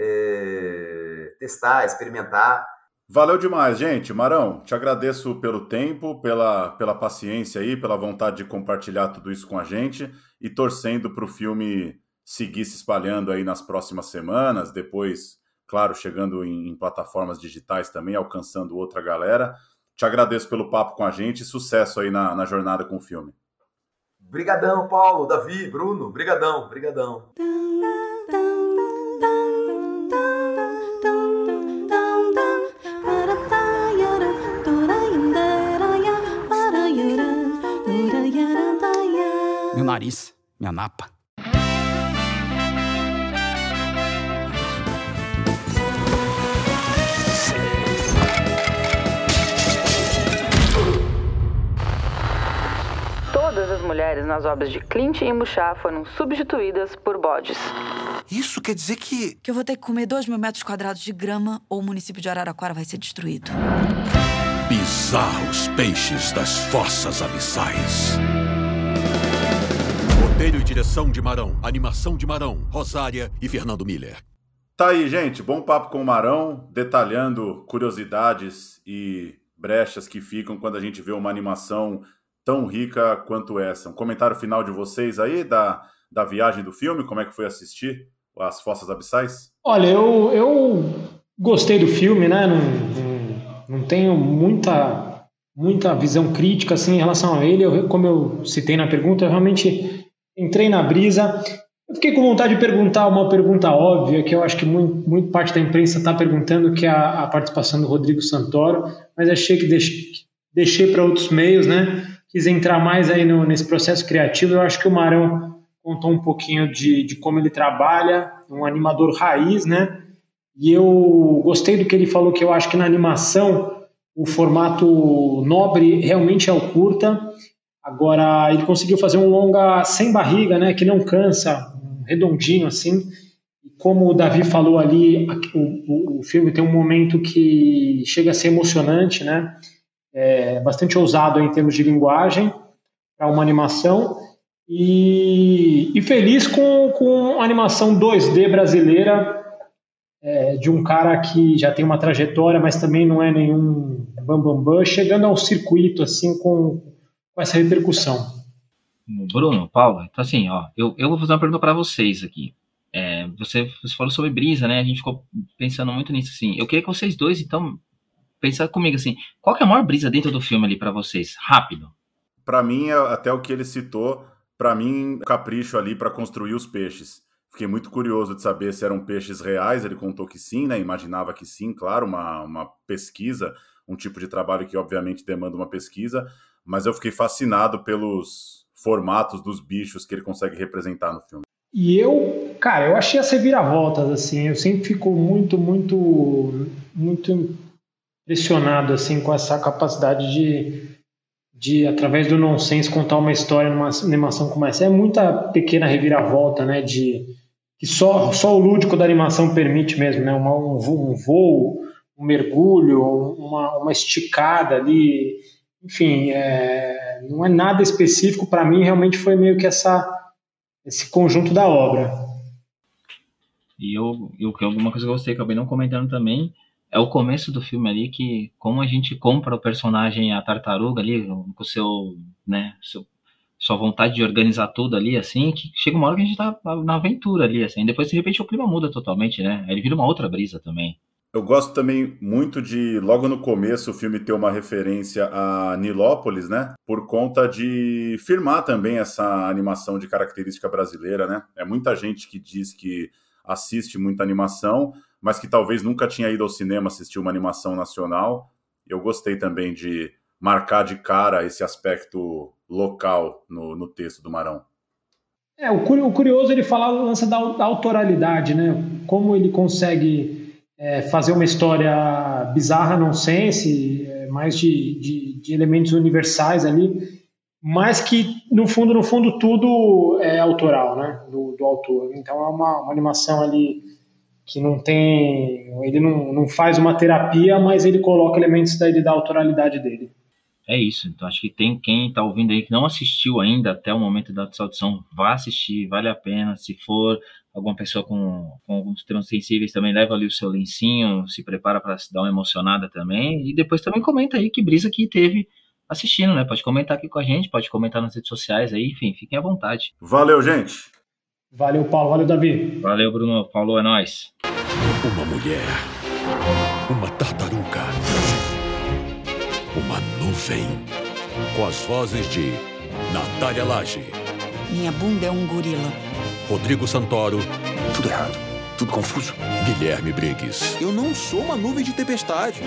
é, testar, experimentar. Valeu demais, gente. Marão, te agradeço pelo tempo, pela, pela paciência aí, pela vontade de compartilhar tudo isso com a gente e torcendo para o filme seguir se espalhando aí nas próximas semanas, depois, claro, chegando em, em plataformas digitais também, alcançando outra galera. Te agradeço pelo papo com a gente e sucesso aí na, na jornada com o filme. Brigadão, Paulo, Davi, Bruno. Brigadão, brigadão. nariz, minha napa. Todas as mulheres nas obras de Clint e Muxá foram substituídas por bodes. Isso quer dizer que. Que eu vou ter que comer 2 mil metros quadrados de grama ou o município de Araraquara vai ser destruído. Bizarros peixes das fossas abissais. Roteiro e direção de Marão. Animação de Marão. Rosária e Fernando Miller. Tá aí, gente. Bom papo com o Marão, detalhando curiosidades e brechas que ficam quando a gente vê uma animação tão rica quanto essa. Um comentário final de vocês aí da, da viagem do filme, como é que foi assistir As Fossas Abissais? Olha, eu, eu gostei do filme, né? Não, não, não tenho muita, muita visão crítica assim, em relação a ele. Eu, como eu citei na pergunta, eu realmente entrei na brisa. Eu fiquei com vontade de perguntar uma pergunta óbvia, que eu acho que muito, muito parte da imprensa está perguntando, que é a, a, participação do Rodrigo Santoro, mas achei que deixei, deixei para outros meios, né? Quis entrar mais aí no, nesse processo criativo. Eu acho que o Marão contou um pouquinho de, de como ele trabalha, um animador raiz, né? E eu gostei do que ele falou, que eu acho que na animação o formato nobre realmente é o curta. Agora, ele conseguiu fazer um longa sem barriga, né? Que não cansa, redondinho assim. Como o Davi falou ali, o, o, o, filme tem um momento que chega a ser emocionante, né? É bastante ousado em termos de linguagem para uma animação. E, e, feliz com, com a animação 2D brasileira é, de um cara que já tem uma trajetória, mas também não é nenhum bambambam, bam, bam, chegando ao circuito assim com, com essa repercussão. Bruno, Paulo, então assim, ó, eu, eu vou fazer uma pergunta para vocês aqui. É, você, você falou sobre brisa, né? A gente ficou pensando muito nisso, assim. Eu queria que vocês dois, então, pensar comigo, assim, qual que é a maior brisa dentro do filme ali para vocês? Rápido. Para mim, é até o que ele citou, para mim, capricho ali para construir os peixes. Fiquei muito curioso de saber se eram peixes reais. Ele contou que sim, né? Imaginava que sim, claro, uma, uma pesquisa, um tipo de trabalho que obviamente demanda uma pesquisa. Mas eu fiquei fascinado pelos formatos dos bichos que ele consegue representar no filme. E eu, cara, eu achei as reviravoltas, assim, eu sempre fico muito, muito, muito impressionado, assim, com essa capacidade de, de através do nonsense, contar uma história numa animação como essa. É muita pequena reviravolta, né, de que só, só o lúdico da animação permite mesmo, né, um, um voo, um mergulho, uma, uma esticada ali, enfim, é, não é nada específico para mim, realmente foi meio que essa, esse conjunto da obra. E eu, eu alguma coisa que eu gostei, acabei não comentando também, é o começo do filme ali, que como a gente compra o personagem, a tartaruga ali, com seu, né, seu, sua vontade de organizar tudo ali, assim, que chega uma hora que a gente tá na aventura ali, assim, depois de repente o clima muda totalmente, né, ele vira uma outra brisa também. Eu gosto também muito de, logo no começo, o filme ter uma referência a Nilópolis, né? Por conta de firmar também essa animação de característica brasileira, né? É muita gente que diz que assiste muita animação, mas que talvez nunca tinha ido ao cinema assistir uma animação nacional. Eu gostei também de marcar de cara esse aspecto local no, no texto do Marão. É, o curioso ele falar o lance da autoralidade, né? Como ele consegue é, fazer uma história bizarra, nonsense, é, mais de, de, de, elementos universais ali, mas que no fundo, no fundo, tudo é autoral, né, do, do autor. Então é uma, uma, animação ali que não tem, ele não, não faz uma terapia, mas ele coloca elementos daí da autoralidade dele. É isso. Então acho que tem quem está ouvindo aí que não assistiu ainda até o momento da audição, vá assistir, vale a pena. Se for alguma pessoa com, com alguns temas sensíveis também leva ali o seu lencinho, se prepara para se dar uma emocionada também. E depois também comenta aí que brisa que teve assistindo, né? Pode comentar aqui com a gente, pode comentar nas redes sociais aí, enfim, fiquem à vontade. Valeu, gente. Valeu, Paulo. Valeu, Davi. Valeu, Bruno. Paulo, é nóis. Uma mulher. Uma tartaruga. Uma nuvem. Com as vozes de Natália Lage. Minha bunda é um gorila. Rodrigo Santoro. Tudo errado. Tudo confuso. Guilherme Briggs. Eu não sou uma nuvem de tempestade.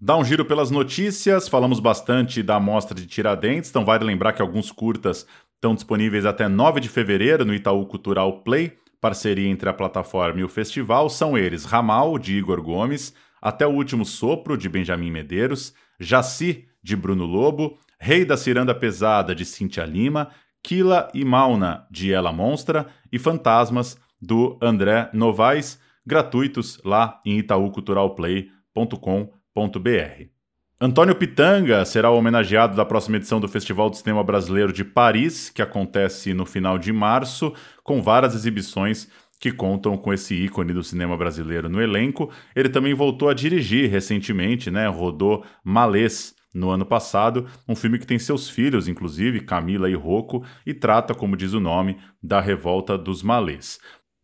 Dá um giro pelas notícias, falamos bastante da amostra de Tiradentes, então vale lembrar que alguns curtas estão disponíveis até 9 de fevereiro no Itaú Cultural Play, parceria entre a plataforma e o festival. São eles Ramal, de Igor Gomes, Até o Último Sopro, de Benjamin Medeiros, Jaci, de Bruno Lobo, Rei da Ciranda Pesada, de Cintia Lima, Kila e Mauna, de Ela Monstra, e Fantasmas, do André Novaes, gratuitos lá em itauculturalplay.com.br. Antônio Pitanga será o homenageado da próxima edição do Festival de Cinema Brasileiro de Paris, que acontece no final de março, com várias exibições que contam com esse ícone do cinema brasileiro no elenco. Ele também voltou a dirigir recentemente, né? Rodou Malês no ano passado, um filme que tem seus filhos, inclusive Camila e Rocco, e trata, como diz o nome, da revolta dos malês.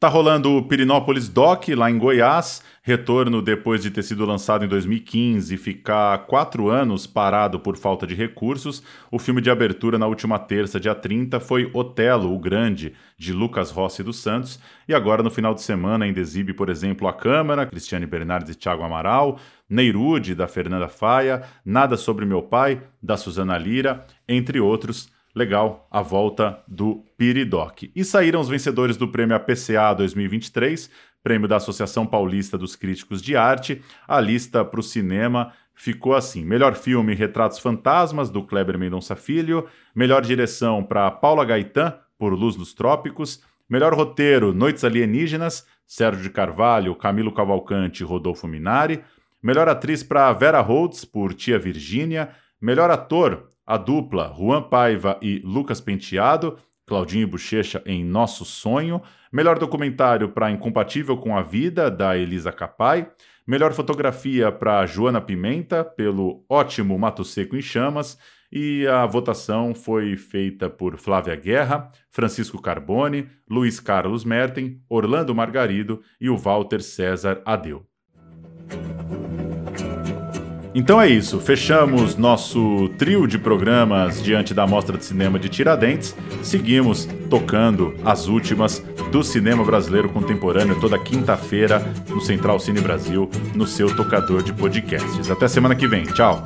Tá rolando o Pirinópolis Doc lá em Goiás, retorno depois de ter sido lançado em 2015 e ficar quatro anos parado por falta de recursos. O filme de abertura na última terça, dia 30, foi Otelo, o Grande, de Lucas Rossi dos Santos. E agora, no final de semana, ainda exibe, por exemplo, A Câmara, Cristiane Bernardes e Thiago Amaral, Neirude, da Fernanda Faia, Nada Sobre Meu Pai, da Suzana Lira, entre outros legal a volta do Piridoc. E saíram os vencedores do prêmio APCA 2023, prêmio da Associação Paulista dos Críticos de Arte. A lista para o cinema ficou assim: melhor filme Retratos Fantasmas, do Kleber Mendonça Filho, melhor direção para Paula Gaetan, por Luz dos Trópicos, melhor roteiro Noites Alienígenas, Sérgio de Carvalho, Camilo Cavalcante e Rodolfo Minari, melhor atriz para Vera Holtz, por Tia Virgínia, melhor ator a dupla Juan Paiva e Lucas Penteado, Claudinho Bochecha em Nosso Sonho, melhor documentário para Incompatível com a Vida, da Elisa Capai, melhor fotografia para Joana Pimenta, pelo ótimo Mato Seco em Chamas, e a votação foi feita por Flávia Guerra, Francisco Carbone, Luiz Carlos Merten, Orlando Margarido e o Walter César Adeu. Então é isso, fechamos nosso trio de programas diante da Mostra de Cinema de Tiradentes. Seguimos tocando as últimas do cinema brasileiro contemporâneo toda quinta-feira no Central Cine Brasil, no seu tocador de podcasts. Até semana que vem. Tchau.